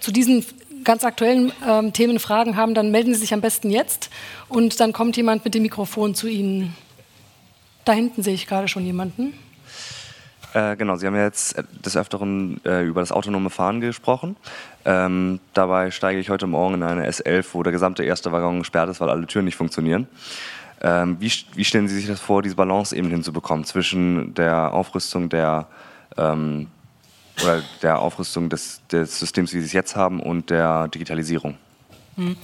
zu diesen ganz aktuellen ähm, Themen Fragen haben, dann melden Sie sich am besten jetzt und dann kommt jemand mit dem Mikrofon zu Ihnen. Da hinten sehe ich gerade schon jemanden. Äh, genau, Sie haben ja jetzt des Öfteren äh, über das autonome Fahren gesprochen. Ähm, dabei steige ich heute Morgen in eine S11, wo der gesamte erste Waggon gesperrt ist, weil alle Türen nicht funktionieren. Ähm, wie, wie, stellen Sie sich das vor, diese Balance eben hinzubekommen zwischen der Aufrüstung der ähm, oder der Aufrüstung des, des Systems, wie Sie es jetzt haben, und der Digitalisierung? Hm.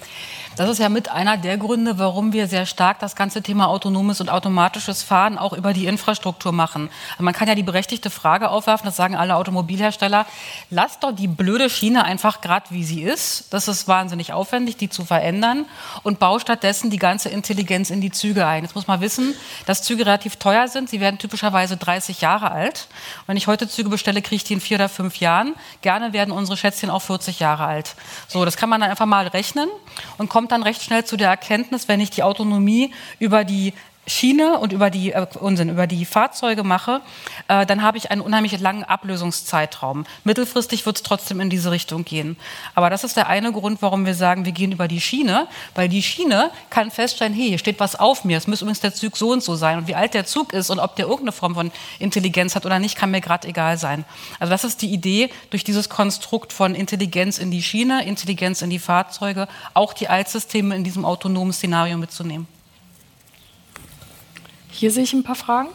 Das ist ja mit einer der Gründe, warum wir sehr stark das ganze Thema autonomes und automatisches Fahren auch über die Infrastruktur machen. Also man kann ja die berechtigte Frage aufwerfen, das sagen alle Automobilhersteller, lasst doch die blöde Schiene einfach gerade wie sie ist. Das ist wahnsinnig aufwendig, die zu verändern und bau stattdessen die ganze Intelligenz in die Züge ein. Jetzt muss man wissen, dass Züge relativ teuer sind. Sie werden typischerweise 30 Jahre alt. Wenn ich heute Züge bestelle, kriege ich die in vier oder fünf Jahren. Gerne werden unsere Schätzchen auch 40 Jahre alt. So, das kann man dann einfach mal rechnen und kommt dann recht schnell zu der Erkenntnis, wenn ich die Autonomie über die Schiene und über die äh, Unsinn, über die Fahrzeuge mache, äh, dann habe ich einen unheimlich langen Ablösungszeitraum. Mittelfristig wird es trotzdem in diese Richtung gehen. Aber das ist der eine Grund, warum wir sagen, wir gehen über die Schiene, weil die Schiene kann feststellen, hey, hier steht was auf mir, es muss übrigens der Zug so und so sein. Und wie alt der Zug ist und ob der irgendeine Form von Intelligenz hat oder nicht, kann mir gerade egal sein. Also das ist die Idee, durch dieses Konstrukt von Intelligenz in die Schiene, Intelligenz in die Fahrzeuge, auch die Altsysteme in diesem autonomen Szenario mitzunehmen. Hier sehe ich ein paar Fragen.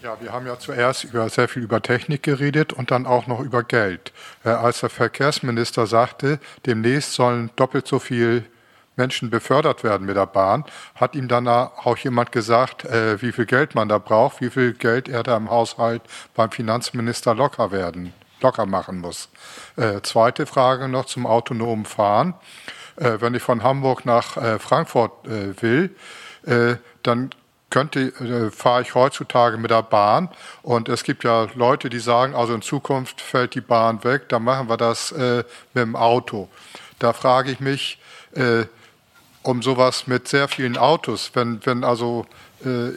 Ja, wir haben ja zuerst über, sehr viel über Technik geredet und dann auch noch über Geld. Äh, als der Verkehrsminister sagte, demnächst sollen doppelt so viele Menschen befördert werden mit der Bahn, hat ihm dann auch jemand gesagt, äh, wie viel Geld man da braucht, wie viel Geld er da im Haushalt beim Finanzminister locker werden, locker machen muss. Äh, zweite Frage noch zum autonomen Fahren. Äh, wenn ich von Hamburg nach äh, Frankfurt äh, will, dann könnte, fahre ich heutzutage mit der Bahn. Und es gibt ja Leute, die sagen, also in Zukunft fällt die Bahn weg, dann machen wir das mit dem Auto. Da frage ich mich, um sowas mit sehr vielen Autos, wenn, wenn also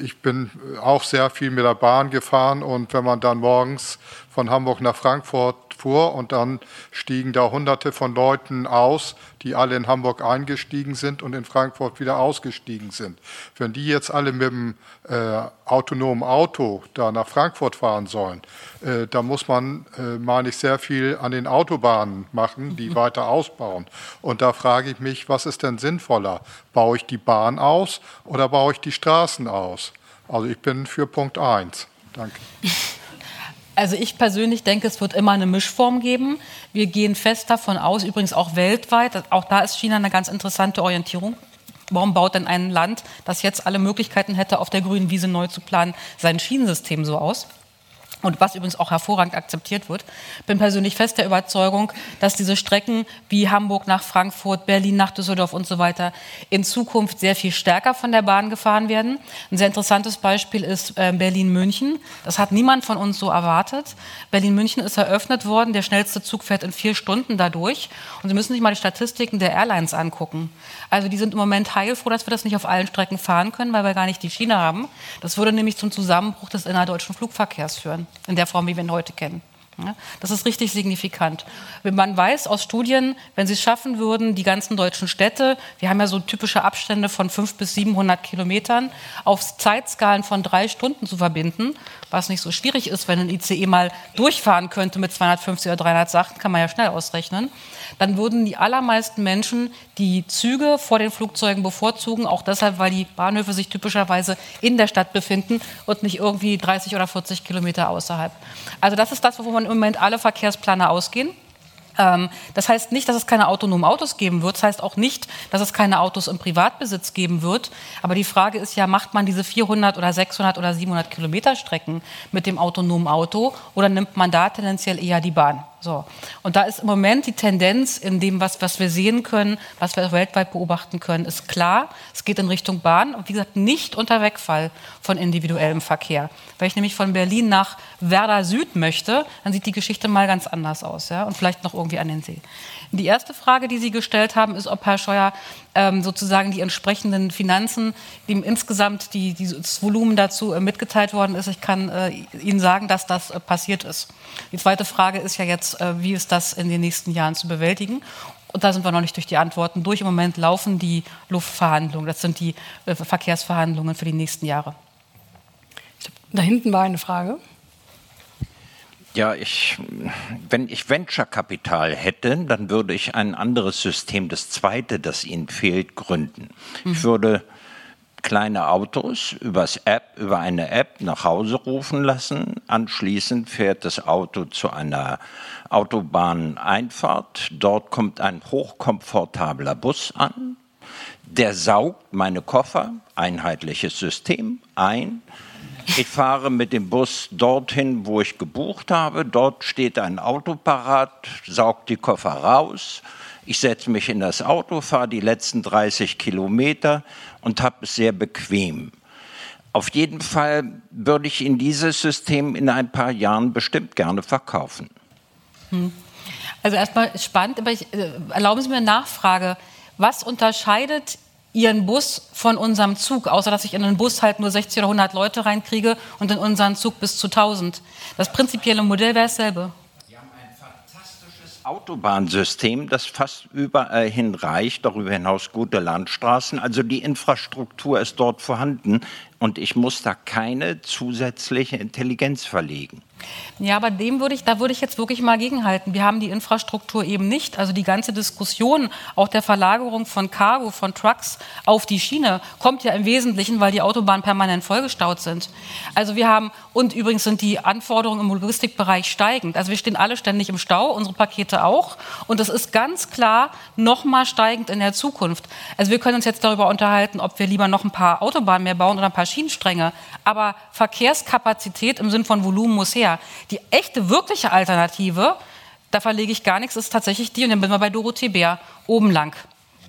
ich bin auch sehr viel mit der Bahn gefahren und wenn man dann morgens von Hamburg nach Frankfurt fuhr und dann stiegen da hunderte von Leuten aus, die alle in Hamburg eingestiegen sind und in Frankfurt wieder ausgestiegen sind. Wenn die jetzt alle mit dem äh, autonomen Auto da nach Frankfurt fahren sollen, äh, da muss man, äh, meine ich, sehr viel an den Autobahnen machen, die weiter ausbauen. Und da frage ich mich, was ist denn sinnvoller? Baue ich die Bahn aus oder baue ich die Straßen aus? Also ich bin für Punkt 1. Danke. Also ich persönlich denke, es wird immer eine Mischform geben. Wir gehen fest davon aus, übrigens auch weltweit, auch da ist China eine ganz interessante Orientierung. Warum baut denn ein Land, das jetzt alle Möglichkeiten hätte, auf der grünen Wiese neu zu planen, sein Schienensystem so aus? Und was übrigens auch hervorragend akzeptiert wird. Bin persönlich fest der Überzeugung, dass diese Strecken wie Hamburg nach Frankfurt, Berlin nach Düsseldorf und so weiter in Zukunft sehr viel stärker von der Bahn gefahren werden. Ein sehr interessantes Beispiel ist äh, Berlin-München. Das hat niemand von uns so erwartet. Berlin-München ist eröffnet worden. Der schnellste Zug fährt in vier Stunden dadurch. Und Sie müssen sich mal die Statistiken der Airlines angucken. Also die sind im Moment heilfroh, dass wir das nicht auf allen Strecken fahren können, weil wir gar nicht die Schiene haben. Das würde nämlich zum Zusammenbruch des innerdeutschen Flugverkehrs führen in der Form, wie wir ihn heute kennen. Das ist richtig signifikant. Man weiß aus Studien, wenn sie es schaffen würden, die ganzen deutschen Städte, wir haben ja so typische Abstände von 500 bis 700 Kilometern, auf Zeitskalen von drei Stunden zu verbinden, was nicht so schwierig ist, wenn ein ICE mal durchfahren könnte mit 250 oder 300 Sachen, kann man ja schnell ausrechnen, dann würden die allermeisten Menschen die Züge vor den Flugzeugen bevorzugen, auch deshalb, weil die Bahnhöfe sich typischerweise in der Stadt befinden und nicht irgendwie 30 oder 40 Kilometer außerhalb. Also das ist das, wovon im Moment alle Verkehrsplaner ausgehen. Ähm, das heißt nicht, dass es keine autonomen Autos geben wird. Das heißt auch nicht, dass es keine Autos im Privatbesitz geben wird. Aber die Frage ist ja, macht man diese 400 oder 600 oder 700 Kilometer Strecken mit dem autonomen Auto oder nimmt man da tendenziell eher die Bahn? So. Und da ist im Moment die Tendenz in dem, was, was wir sehen können, was wir weltweit beobachten können, ist klar. Es geht in Richtung Bahn und wie gesagt nicht unter Wegfall von individuellem Verkehr. Wenn ich nämlich von Berlin nach Werder Süd möchte, dann sieht die Geschichte mal ganz anders aus. Ja? Und vielleicht noch irgendwie an den See. Die erste Frage, die Sie gestellt haben, ist, ob Herr Scheuer ähm, sozusagen die entsprechenden Finanzen, dem insgesamt die, die, das Volumen dazu äh, mitgeteilt worden ist. Ich kann äh, Ihnen sagen, dass das äh, passiert ist. Die zweite Frage ist ja jetzt, äh, wie ist das in den nächsten Jahren zu bewältigen? Und da sind wir noch nicht durch die Antworten durch. Im Moment laufen die Luftverhandlungen. Das sind die äh, Verkehrsverhandlungen für die nächsten Jahre. Da hinten war eine Frage. Ja, ich, wenn ich Venture-Kapital hätte, dann würde ich ein anderes System, das zweite, das Ihnen fehlt, gründen. Mhm. Ich würde kleine Autos übers App, über eine App nach Hause rufen lassen. Anschließend fährt das Auto zu einer Autobahneinfahrt. Dort kommt ein hochkomfortabler Bus an. Der saugt meine Koffer, einheitliches System, ein. Ich fahre mit dem Bus dorthin, wo ich gebucht habe. Dort steht ein Auto parat, saugt die Koffer raus. Ich setze mich in das Auto, fahre die letzten 30 Kilometer und habe es sehr bequem. Auf jeden Fall würde ich in dieses System in ein paar Jahren bestimmt gerne verkaufen. Hm. Also erstmal spannend, aber ich, äh, erlauben Sie mir eine Nachfrage. Was unterscheidet Ihren Bus von unserem Zug, außer dass ich in den Bus halt nur 60 oder 100 Leute reinkriege und in unseren Zug bis zu 1000? Das prinzipielle Modell wäre dasselbe. Autobahnsystem, das fast überall hin reicht, darüber hinaus gute Landstraßen. Also die Infrastruktur ist dort vorhanden und ich muss da keine zusätzliche Intelligenz verlegen. Ja, aber dem würde ich, da würde ich jetzt wirklich mal gegenhalten. Wir haben die Infrastruktur eben nicht. Also die ganze Diskussion, auch der Verlagerung von Cargo, von Trucks auf die Schiene, kommt ja im Wesentlichen, weil die Autobahnen permanent vollgestaut sind. Also wir haben, und übrigens sind die Anforderungen im Logistikbereich steigend. Also wir stehen alle ständig im Stau, unsere Pakete auch. Und das ist ganz klar nochmal steigend in der Zukunft. Also wir können uns jetzt darüber unterhalten, ob wir lieber noch ein paar Autobahnen mehr bauen oder ein paar Schienenstränge. Aber Verkehrskapazität im Sinn von Volumen muss her. Die echte, wirkliche Alternative, da verlege ich gar nichts, ist tatsächlich die, und dann bin wir bei Dorothee Bär, oben lang.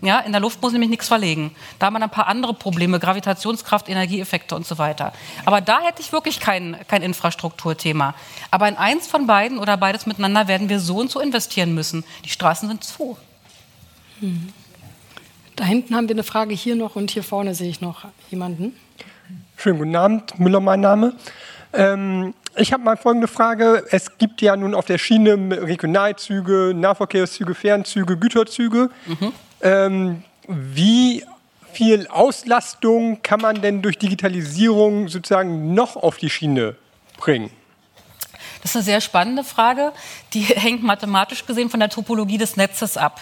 Ja, in der Luft muss nämlich nichts verlegen. Da haben wir ein paar andere Probleme, Gravitationskraft, Energieeffekte und so weiter. Aber da hätte ich wirklich kein, kein Infrastrukturthema. Aber in eins von beiden oder beides miteinander werden wir so und so investieren müssen. Die Straßen sind zu. Hm. Da hinten haben wir eine Frage hier noch und hier vorne sehe ich noch jemanden. Schönen guten Abend, Müller mein Name. Ähm, ich habe mal folgende Frage. Es gibt ja nun auf der Schiene Regionalzüge, Nahverkehrszüge, Fernzüge, Güterzüge. Mhm. Ähm, wie viel Auslastung kann man denn durch Digitalisierung sozusagen noch auf die Schiene bringen? Das ist eine sehr spannende Frage. Die hängt mathematisch gesehen von der Topologie des Netzes ab.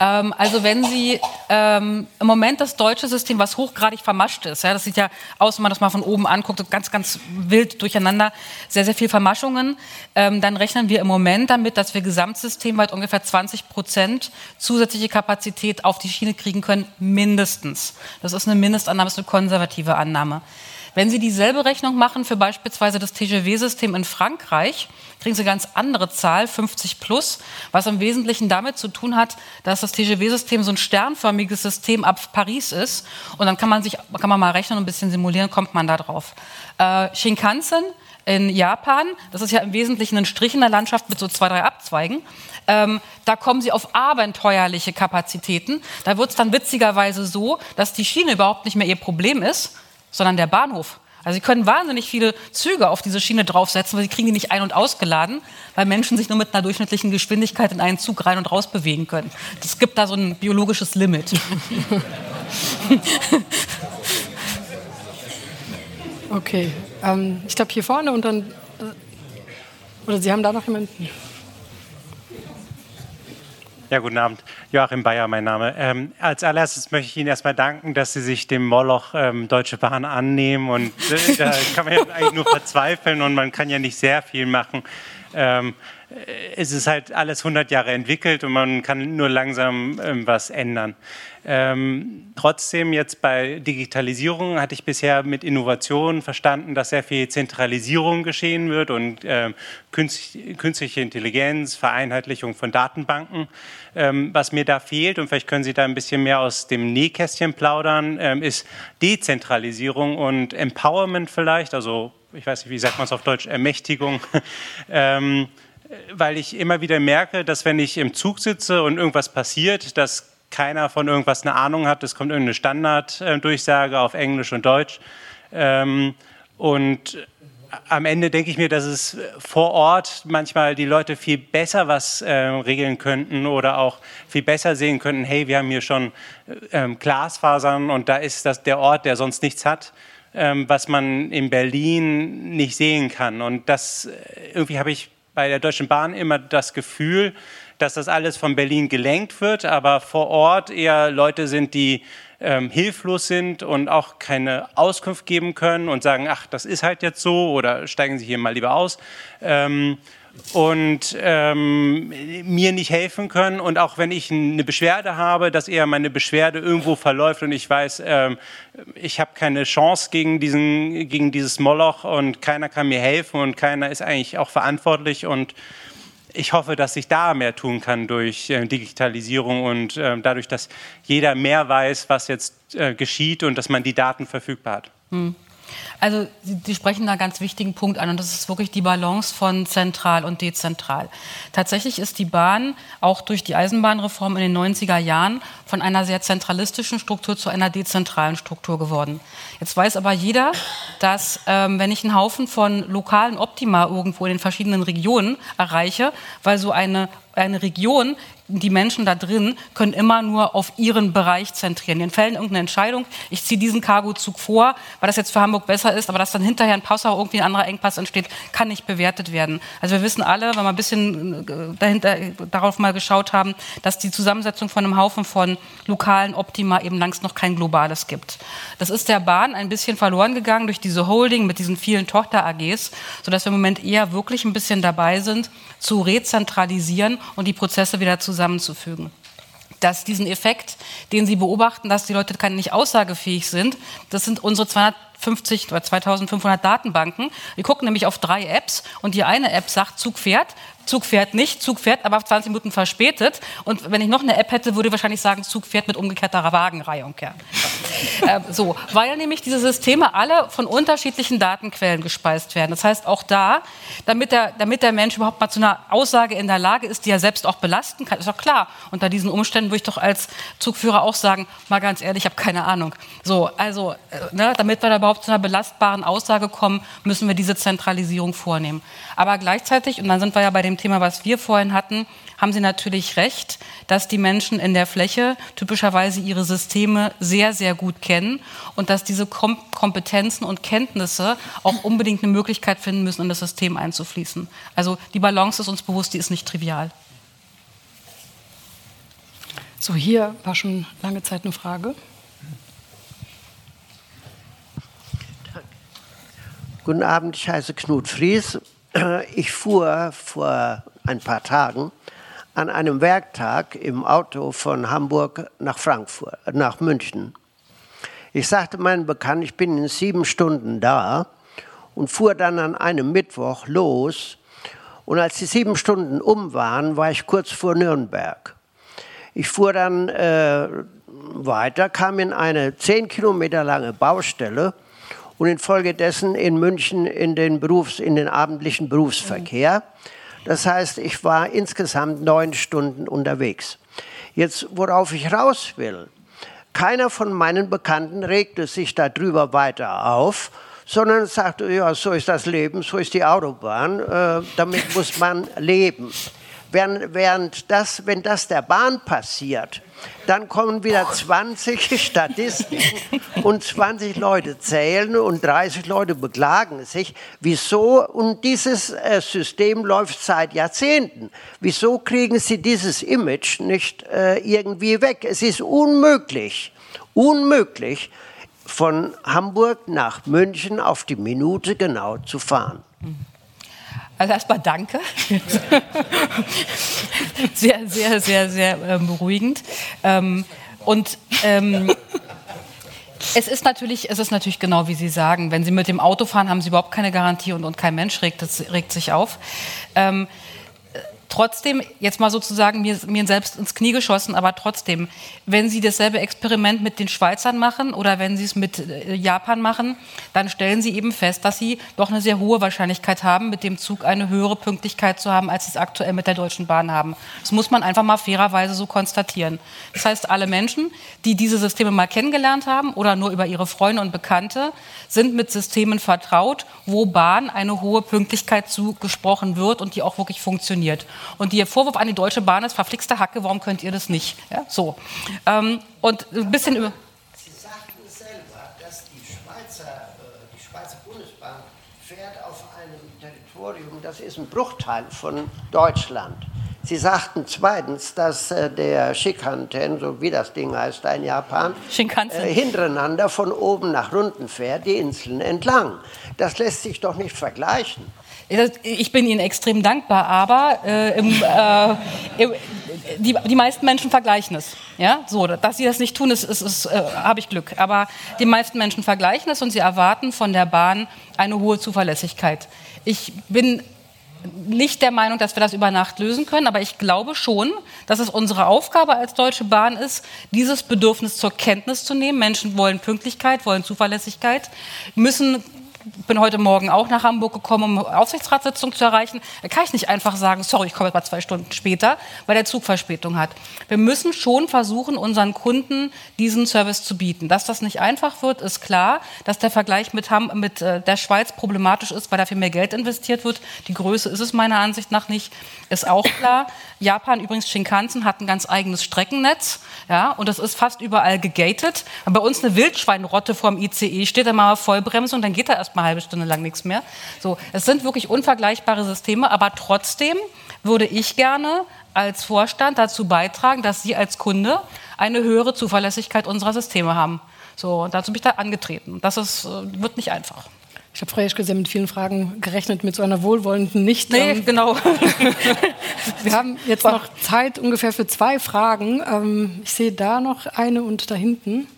Ähm, also wenn Sie ähm, im Moment das deutsche System, was hochgradig vermascht ist, ja, das sieht ja aus, wenn man das mal von oben anguckt, ganz, ganz wild durcheinander, sehr, sehr viel Vermaschungen, ähm, dann rechnen wir im Moment damit, dass wir gesamtsystemweit ungefähr 20 Prozent zusätzliche Kapazität auf die Schiene kriegen können, mindestens. Das ist eine Mindestannahme, das ist eine konservative Annahme. Wenn Sie dieselbe Rechnung machen für beispielsweise das TGV-System in Frankreich, kriegen Sie eine ganz andere Zahl, 50 plus, was im Wesentlichen damit zu tun hat, dass das TGV-System so ein sternförmiges System ab Paris ist. Und dann kann man sich, kann man mal rechnen und ein bisschen simulieren, kommt man da drauf. Äh, Shinkansen in Japan, das ist ja im Wesentlichen ein Strich in der Landschaft mit so zwei, drei Abzweigen. Ähm, da kommen sie auf abenteuerliche Kapazitäten. Da wird es dann witzigerweise so, dass die Schiene überhaupt nicht mehr ihr Problem ist, sondern der Bahnhof. Also Sie können wahnsinnig viele Züge auf diese Schiene draufsetzen, weil Sie kriegen die nicht ein- und ausgeladen, weil Menschen sich nur mit einer durchschnittlichen Geschwindigkeit in einen Zug rein und raus bewegen können. Es gibt da so ein biologisches Limit. okay, ähm, ich glaube hier vorne und dann... Äh, oder Sie haben da noch jemanden? Ja, guten Abend. Joachim Bayer, mein Name. Ähm, als allererstes möchte ich Ihnen erstmal danken, dass Sie sich dem Moloch ähm, Deutsche Bahn annehmen. Und äh, da kann man ja eigentlich nur verzweifeln und man kann ja nicht sehr viel machen. Ähm, es ist halt alles 100 Jahre entwickelt und man kann nur langsam ähm, was ändern. Ähm, trotzdem jetzt bei Digitalisierung hatte ich bisher mit Innovation verstanden, dass sehr viel Zentralisierung geschehen wird und ähm, künstliche Intelligenz, Vereinheitlichung von Datenbanken. Ähm, was mir da fehlt, und vielleicht können Sie da ein bisschen mehr aus dem Nähkästchen plaudern, ähm, ist Dezentralisierung und Empowerment vielleicht, also ich weiß nicht, wie sagt man es auf Deutsch, Ermächtigung. ähm, weil ich immer wieder merke, dass wenn ich im Zug sitze und irgendwas passiert, dass keiner von irgendwas eine Ahnung hat. Es kommt irgendeine Standarddurchsage auf Englisch und Deutsch. Ähm, und am Ende denke ich mir, dass es vor Ort manchmal die Leute viel besser was äh, regeln könnten oder auch viel besser sehen könnten, hey, wir haben hier schon ähm, Glasfasern und da ist das der Ort, der sonst nichts hat, ähm, was man in Berlin nicht sehen kann. Und das äh, irgendwie habe ich bei der Deutschen Bahn immer das Gefühl, dass das alles von Berlin gelenkt wird, aber vor Ort eher Leute sind, die ähm, hilflos sind und auch keine Auskunft geben können und sagen, ach, das ist halt jetzt so oder steigen Sie hier mal lieber aus. Ähm, und ähm, mir nicht helfen können. Und auch wenn ich eine Beschwerde habe, dass eher meine Beschwerde irgendwo verläuft und ich weiß, ähm, ich habe keine Chance gegen, diesen, gegen dieses Moloch und keiner kann mir helfen und keiner ist eigentlich auch verantwortlich. Und ich hoffe, dass ich da mehr tun kann durch äh, Digitalisierung und äh, dadurch, dass jeder mehr weiß, was jetzt äh, geschieht und dass man die Daten verfügbar hat. Hm. Also Sie, Sie, sprechen da einen ganz wichtigen Punkt an und das ist wirklich die Balance von zentral und dezentral. Tatsächlich ist die Bahn auch durch die Eisenbahnreform in den 90er Jahren von einer sehr zentralistischen Struktur zu einer dezentralen Struktur geworden. Jetzt weiß aber jeder, dass ähm, wenn ich einen Haufen von lokalen Optima irgendwo in den verschiedenen Regionen erreiche, weil so eine eine Region die Menschen da drin können immer nur auf ihren Bereich zentrieren. In Fällen irgendeine Entscheidung, ich ziehe diesen Cargozug vor, weil das jetzt für Hamburg besser ist, aber dass dann hinterher in Passau irgendwie ein anderer Engpass entsteht, kann nicht bewertet werden. Also wir wissen alle, wenn wir ein bisschen äh, dahinter, darauf mal geschaut haben, dass die Zusammensetzung von einem Haufen von lokalen Optima eben längst noch kein globales gibt. Das ist der Bahn ein bisschen verloren gegangen durch diese Holding mit diesen vielen Tochter-AGs, sodass wir im Moment eher wirklich ein bisschen dabei sind, zu rezentralisieren und die Prozesse wieder zusammen zusammenzufügen. Dass diesen Effekt, den Sie beobachten, dass die Leute nicht aussagefähig sind, das sind unsere 250 oder 2500 Datenbanken. Die gucken nämlich auf drei Apps und die eine App sagt Zug fährt, Zug fährt nicht, Zug fährt aber 20 Minuten verspätet. Und wenn ich noch eine App hätte, würde ich wahrscheinlich sagen, Zug fährt mit umgekehrter Wagenreihung. Ja. äh, so, weil nämlich diese Systeme alle von unterschiedlichen Datenquellen gespeist werden. Das heißt, auch da, damit der, damit der Mensch überhaupt mal zu einer Aussage in der Lage ist, die er selbst auch belasten kann, ist doch klar. Unter diesen Umständen würde ich doch als Zugführer auch sagen, mal ganz ehrlich, ich habe keine Ahnung. So, also, äh, ne, damit wir da überhaupt zu einer belastbaren Aussage kommen, müssen wir diese Zentralisierung vornehmen. Aber gleichzeitig, und dann sind wir ja bei dem Thema, was wir vorhin hatten, haben Sie natürlich recht, dass die Menschen in der Fläche typischerweise ihre Systeme sehr, sehr gut kennen und dass diese Kom Kompetenzen und Kenntnisse auch unbedingt eine Möglichkeit finden müssen, in das System einzufließen. Also die Balance ist uns bewusst, die ist nicht trivial. So, hier war schon lange Zeit eine Frage. Guten Abend, ich heiße Knut Fries. Ich fuhr vor ein paar Tagen an einem Werktag im Auto von Hamburg nach Frankfurt, nach München. Ich sagte meinen Bekannten, ich bin in sieben Stunden da und fuhr dann an einem Mittwoch los. Und als die sieben Stunden um waren, war ich kurz vor Nürnberg. Ich fuhr dann äh, weiter, kam in eine zehn Kilometer lange Baustelle und infolgedessen in München in den, Berufs-, in den abendlichen Berufsverkehr. Das heißt, ich war insgesamt neun Stunden unterwegs. Jetzt, worauf ich raus will, keiner von meinen Bekannten regte sich darüber weiter auf, sondern sagte, ja, so ist das Leben, so ist die Autobahn, äh, damit muss man leben. Während, während das, wenn das der Bahn passiert, dann kommen wieder 20 Statistiken und 20 Leute zählen und 30 Leute beklagen sich. Wieso? Und dieses äh, System läuft seit Jahrzehnten. Wieso kriegen Sie dieses Image nicht äh, irgendwie weg? Es ist unmöglich, unmöglich, von Hamburg nach München auf die Minute genau zu fahren. Mhm. Also erstmal danke. sehr, sehr, sehr, sehr ähm, beruhigend. Ähm, und ähm, es ist natürlich, es ist natürlich genau wie Sie sagen. Wenn Sie mit dem Auto fahren, haben Sie überhaupt keine Garantie und, und kein Mensch regt, regt sich auf. Ähm, trotzdem, jetzt mal sozusagen mir, mir selbst ins Knie geschossen, aber trotzdem, wenn Sie dasselbe Experiment mit den Schweizern machen oder wenn Sie es mit äh, Japan machen, dann stellen Sie eben fest, dass Sie doch eine sehr hohe Wahrscheinlichkeit haben, mit dem Zug eine höhere Pünktlichkeit zu haben, als Sie es aktuell mit der Deutschen Bahn haben. Das muss man einfach mal fairerweise so konstatieren. Das heißt, alle Menschen, die diese Systeme mal kennengelernt haben oder nur über ihre Freunde und Bekannte, sind mit Systemen vertraut, wo Bahn eine hohe Pünktlichkeit zugesprochen wird und die auch wirklich funktioniert. Und der Vorwurf an die Deutsche Bahn ist verflixte Hacke, warum könnt ihr das nicht? Ja, so. Ähm, und ein bisschen über. Sie sagten selber, dass die Schweizer, äh, die Schweizer Bundesbahn fährt auf einem Territorium, das ist ein Bruchteil von Deutschland. Sie sagten zweitens, dass äh, der Shinkansen, so wie das Ding heißt in Japan, äh, hintereinander von oben nach unten fährt, die Inseln entlang. Das lässt sich doch nicht vergleichen. Ich bin Ihnen extrem dankbar, aber äh, im, äh, die, die, meisten Menschen vergleichen es. Ja? So, dass sie das nicht tun, ist, ist, ist äh, habe ich Glück. Aber die meisten Menschen vergleichen es und sie erwarten von der Bahn eine hohe Zuverlässigkeit. Ich bin nicht der Meinung, dass wir das über Nacht lösen können, aber ich glaube schon, dass es unsere Aufgabe als Deutsche Bahn ist, dieses Bedürfnis zur Kenntnis zu nehmen. Menschen wollen Pünktlichkeit, wollen Zuverlässigkeit, müssen bin heute Morgen auch nach Hamburg gekommen, um Aufsichtsratssitzung zu erreichen. Da kann ich nicht einfach sagen, sorry, ich komme etwa zwei Stunden später, weil der Zug Verspätung hat. Wir müssen schon versuchen, unseren Kunden diesen Service zu bieten. Dass das nicht einfach wird, ist klar. Dass der Vergleich mit, Ham mit äh, der Schweiz problematisch ist, weil dafür mehr Geld investiert wird. Die Größe ist es meiner Ansicht nach nicht, ist auch klar. Japan übrigens, Shinkansen, hat ein ganz eigenes Streckennetz. Ja, und das ist fast überall gegated. Bei uns eine Wildschweinrotte vorm ICE steht, dann mal Vollbremse und dann geht da erst mal eine halbe Stunde lang nichts mehr. So, es sind wirklich unvergleichbare Systeme, aber trotzdem würde ich gerne als Vorstand dazu beitragen, dass Sie als Kunde eine höhere Zuverlässigkeit unserer Systeme haben. So, und dazu bin ich da angetreten. Das ist, äh, wird nicht einfach. Ich habe Frau Jeschke sehr mit vielen Fragen gerechnet, mit so einer wohlwollenden nicht. Nee, ähm, genau. Wir haben jetzt noch Zeit ungefähr für zwei Fragen. Ähm, ich sehe da noch eine und da hinten.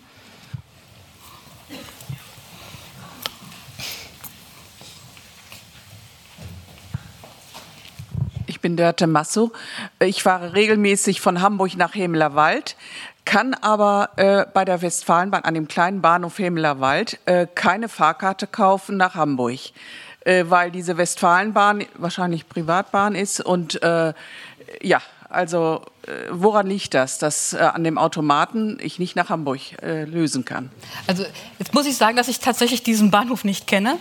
Bin Dörte Masso. Ich fahre regelmäßig von Hamburg nach Hemelerwald, kann aber äh, bei der Westfalenbahn an dem kleinen Bahnhof Hemelerwald äh, keine Fahrkarte kaufen nach Hamburg, äh, weil diese Westfalenbahn wahrscheinlich Privatbahn ist und äh, ja, also woran liegt das, dass äh, an dem Automaten ich nicht nach Hamburg äh, lösen kann? Also jetzt muss ich sagen, dass ich tatsächlich diesen Bahnhof nicht kenne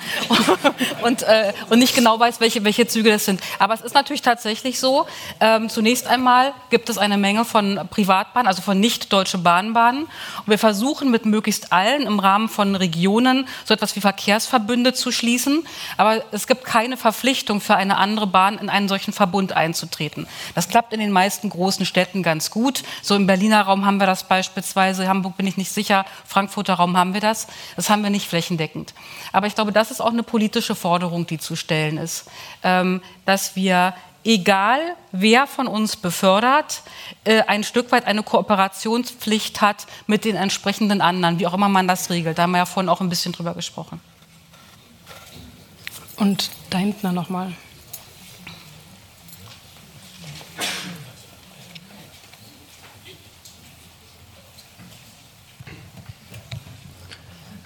und, äh, und nicht genau weiß, welche, welche Züge das sind. Aber es ist natürlich tatsächlich so, ähm, zunächst einmal gibt es eine Menge von Privatbahnen, also von nicht-deutsche Bahnbahnen. Und wir versuchen mit möglichst allen im Rahmen von Regionen so etwas wie Verkehrsverbünde zu schließen. Aber es gibt keine Verpflichtung für eine andere Bahn in einen solchen Verbund einzutreten. Das klappt in den meisten großen Städten ganz gut. So im Berliner Raum haben wir das beispielsweise, Hamburg bin ich nicht sicher, Frankfurter Raum haben wir das. Das haben wir nicht flächendeckend. Aber ich glaube, das ist auch eine politische Forderung, die zu stellen ist, ähm, dass wir egal wer von uns befördert, äh, ein Stück weit eine Kooperationspflicht hat mit den entsprechenden anderen, wie auch immer man das regelt. Da haben wir ja vorhin auch ein bisschen drüber gesprochen. Und da hinten nochmal.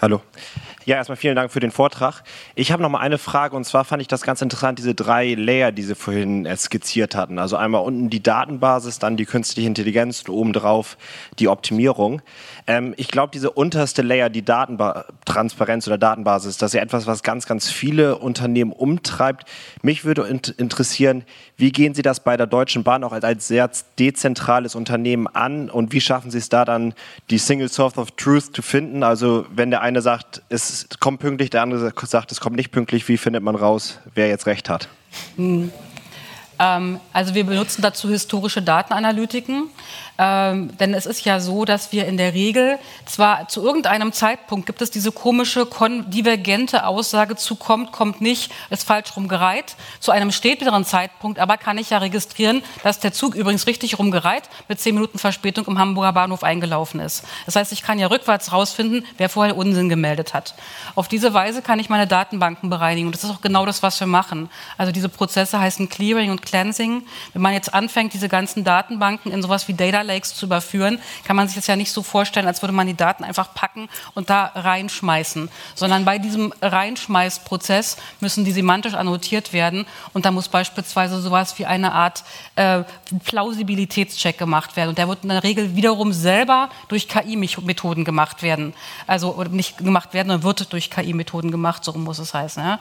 Alors Ja, erstmal vielen Dank für den Vortrag. Ich habe noch mal eine Frage und zwar fand ich das ganz interessant, diese drei Layer, die Sie vorhin äh, skizziert hatten. Also einmal unten die Datenbasis, dann die künstliche Intelligenz und obendrauf die Optimierung. Ähm, ich glaube, diese unterste Layer, die Datentransparenz oder Datenbasis, das ist ja etwas, was ganz, ganz viele Unternehmen umtreibt. Mich würde interessieren, wie gehen Sie das bei der Deutschen Bahn auch als, als sehr dezentrales Unternehmen an und wie schaffen Sie es da dann, die Single Source of Truth zu finden? Also wenn der eine sagt, es kommt pünktlich, der andere sagt, es kommt nicht pünktlich, wie findet man raus, wer jetzt recht hat? Hm. Ähm, also wir benutzen dazu historische Datenanalytiken. Ähm, denn es ist ja so, dass wir in der Regel zwar zu irgendeinem Zeitpunkt gibt es diese komische divergente Aussage zu kommt, kommt nicht, ist falsch rumgereiht. Zu einem späteren Zeitpunkt aber kann ich ja registrieren, dass der Zug übrigens richtig rumgereiht mit zehn Minuten Verspätung im Hamburger Bahnhof eingelaufen ist. Das heißt, ich kann ja rückwärts rausfinden, wer vorher Unsinn gemeldet hat. Auf diese Weise kann ich meine Datenbanken bereinigen. Und das ist auch genau das, was wir machen. Also diese Prozesse heißen Clearing und Cleansing. Wenn man jetzt anfängt, diese ganzen Datenbanken in sowas wie Data Lakes zu überführen, kann man sich das ja nicht so vorstellen, als würde man die Daten einfach packen und da reinschmeißen, sondern bei diesem Reinschmeißprozess müssen die semantisch annotiert werden und da muss beispielsweise sowas wie eine Art äh, Plausibilitätscheck gemacht werden und der wird in der Regel wiederum selber durch KI-Methoden gemacht werden, also nicht gemacht werden, sondern wird durch KI-Methoden gemacht, so muss es heißen. Ja.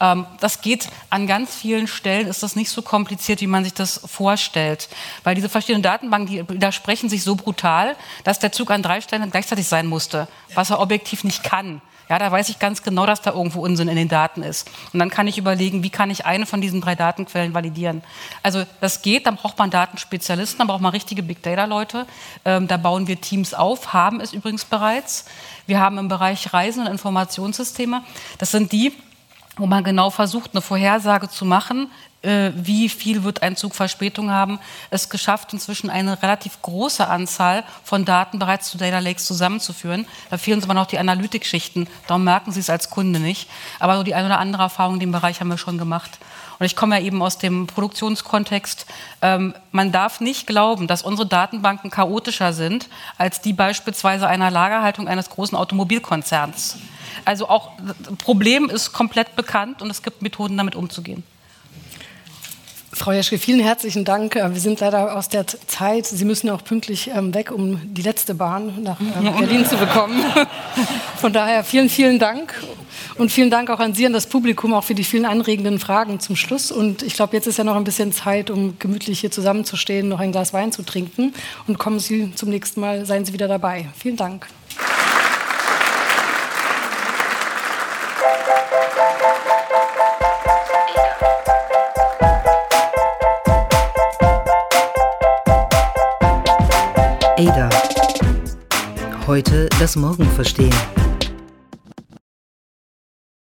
Ähm, das geht an ganz vielen Stellen, ist das nicht so kompliziert, wie man sich das vorstellt. Weil diese verschiedenen Datenbanken, die widersprechen sich so brutal, dass der Zug an drei Stellen gleichzeitig sein musste, was er objektiv nicht kann. Ja, da weiß ich ganz genau, dass da irgendwo Unsinn in den Daten ist. Und dann kann ich überlegen, wie kann ich eine von diesen drei Datenquellen validieren. Also das geht, dann braucht man Datenspezialisten, dann braucht man richtige Big Data-Leute. Ähm, da bauen wir Teams auf, haben es übrigens bereits. Wir haben im Bereich Reisen und Informationssysteme, das sind die, wo man genau versucht, eine Vorhersage zu machen, äh, wie viel wird ein Zug Verspätung haben, es geschafft, inzwischen eine relativ große Anzahl von Daten bereits zu Data Lakes zusammenzuführen. Da fehlen uns aber noch die Analytikschichten, darum merken Sie es als Kunde nicht. Aber so die eine oder andere Erfahrung in dem Bereich haben wir schon gemacht. Und ich komme ja eben aus dem Produktionskontext. Ähm, man darf nicht glauben, dass unsere Datenbanken chaotischer sind als die beispielsweise einer Lagerhaltung eines großen Automobilkonzerns. Also auch Problem ist komplett bekannt und es gibt Methoden, damit umzugehen. Frau Jeschke, vielen herzlichen Dank. Äh, wir sind leider aus der Zeit. Sie müssen auch pünktlich ähm, weg, um die letzte Bahn nach ähm, Berlin zu bekommen. Von daher vielen, vielen Dank. Und vielen Dank auch an Sie, an das Publikum, auch für die vielen anregenden Fragen zum Schluss. Und ich glaube, jetzt ist ja noch ein bisschen Zeit, um gemütlich hier zusammenzustehen, noch ein Glas Wein zu trinken. Und kommen Sie zum nächsten Mal, seien Sie wieder dabei. Vielen Dank. Heute das Morgen verstehen.